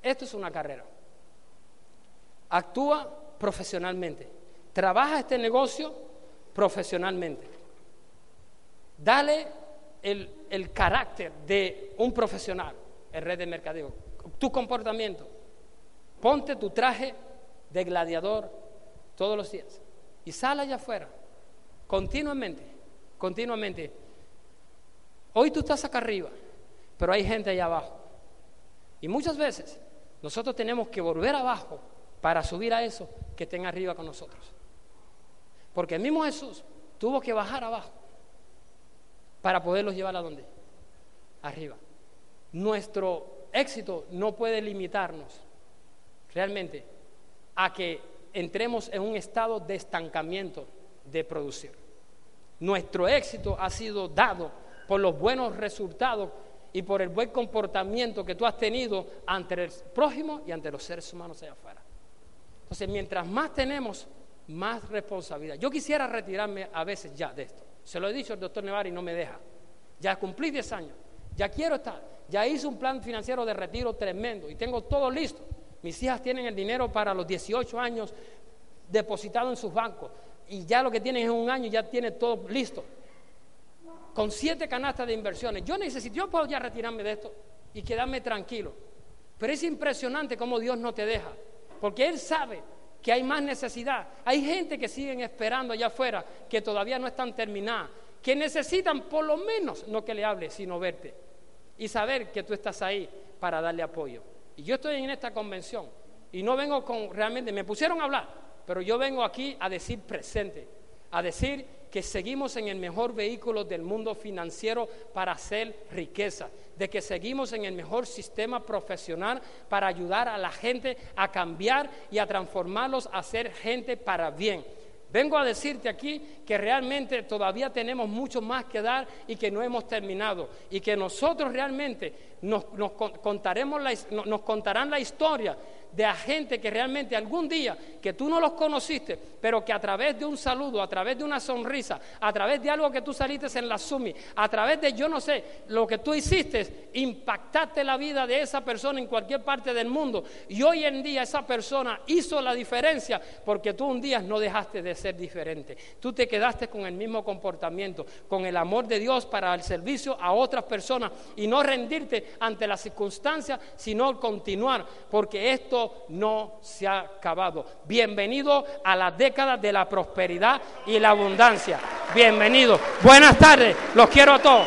Esto es una carrera. Actúa profesionalmente. Trabaja este negocio profesionalmente. Dale el, carácter de un profesional, el red de mercadeo. Tu comportamiento. Ponte tu traje de gladiador todos los días y sal allá afuera, continuamente, continuamente. Hoy tú estás acá arriba, pero hay gente allá abajo. Y muchas veces nosotros tenemos que volver abajo para subir a eso que estén arriba con nosotros. Porque el mismo Jesús tuvo que bajar abajo para poderlos llevar a dónde? Arriba. Nuestro éxito no puede limitarnos realmente a que entremos en un estado de estancamiento de producir. Nuestro éxito ha sido dado por los buenos resultados y por el buen comportamiento que tú has tenido ante el prójimo y ante los seres humanos allá afuera. Entonces, mientras más tenemos, más responsabilidad. Yo quisiera retirarme a veces ya de esto. Se lo he dicho al doctor Nevar y no me deja. Ya cumplí 10 años. Ya quiero estar. Ya hice un plan financiero de retiro tremendo y tengo todo listo. Mis hijas tienen el dinero para los 18 años depositado en sus bancos y ya lo que tienen es un año y ya tiene todo listo con siete canastas de inversiones. Yo necesito, yo puedo ya retirarme de esto y quedarme tranquilo. Pero es impresionante cómo Dios no te deja, porque Él sabe que hay más necesidad. Hay gente que siguen esperando allá afuera, que todavía no están terminadas, que necesitan por lo menos no que le hable, sino verte y saber que tú estás ahí para darle apoyo. Y yo estoy en esta convención y no vengo con realmente, me pusieron a hablar, pero yo vengo aquí a decir presente, a decir que seguimos en el mejor vehículo del mundo financiero para hacer riqueza, de que seguimos en el mejor sistema profesional para ayudar a la gente a cambiar y a transformarlos a ser gente para bien. Vengo a decirte aquí que realmente todavía tenemos mucho más que dar y que no hemos terminado y que nosotros realmente nos, contaremos nos contarán la historia de a gente que realmente algún día, que tú no los conociste, pero que a través de un saludo, a través de una sonrisa, a través de algo que tú saliste en la Sumi, a través de yo no sé, lo que tú hiciste, impactaste la vida de esa persona en cualquier parte del mundo. Y hoy en día esa persona hizo la diferencia porque tú un día no dejaste de ser diferente. Tú te quedaste con el mismo comportamiento, con el amor de Dios para el servicio a otras personas y no rendirte ante las circunstancias, sino continuar, porque no se ha acabado. Bienvenido a la década de la prosperidad y la abundancia. Bienvenido. Buenas tardes. Los quiero a todos.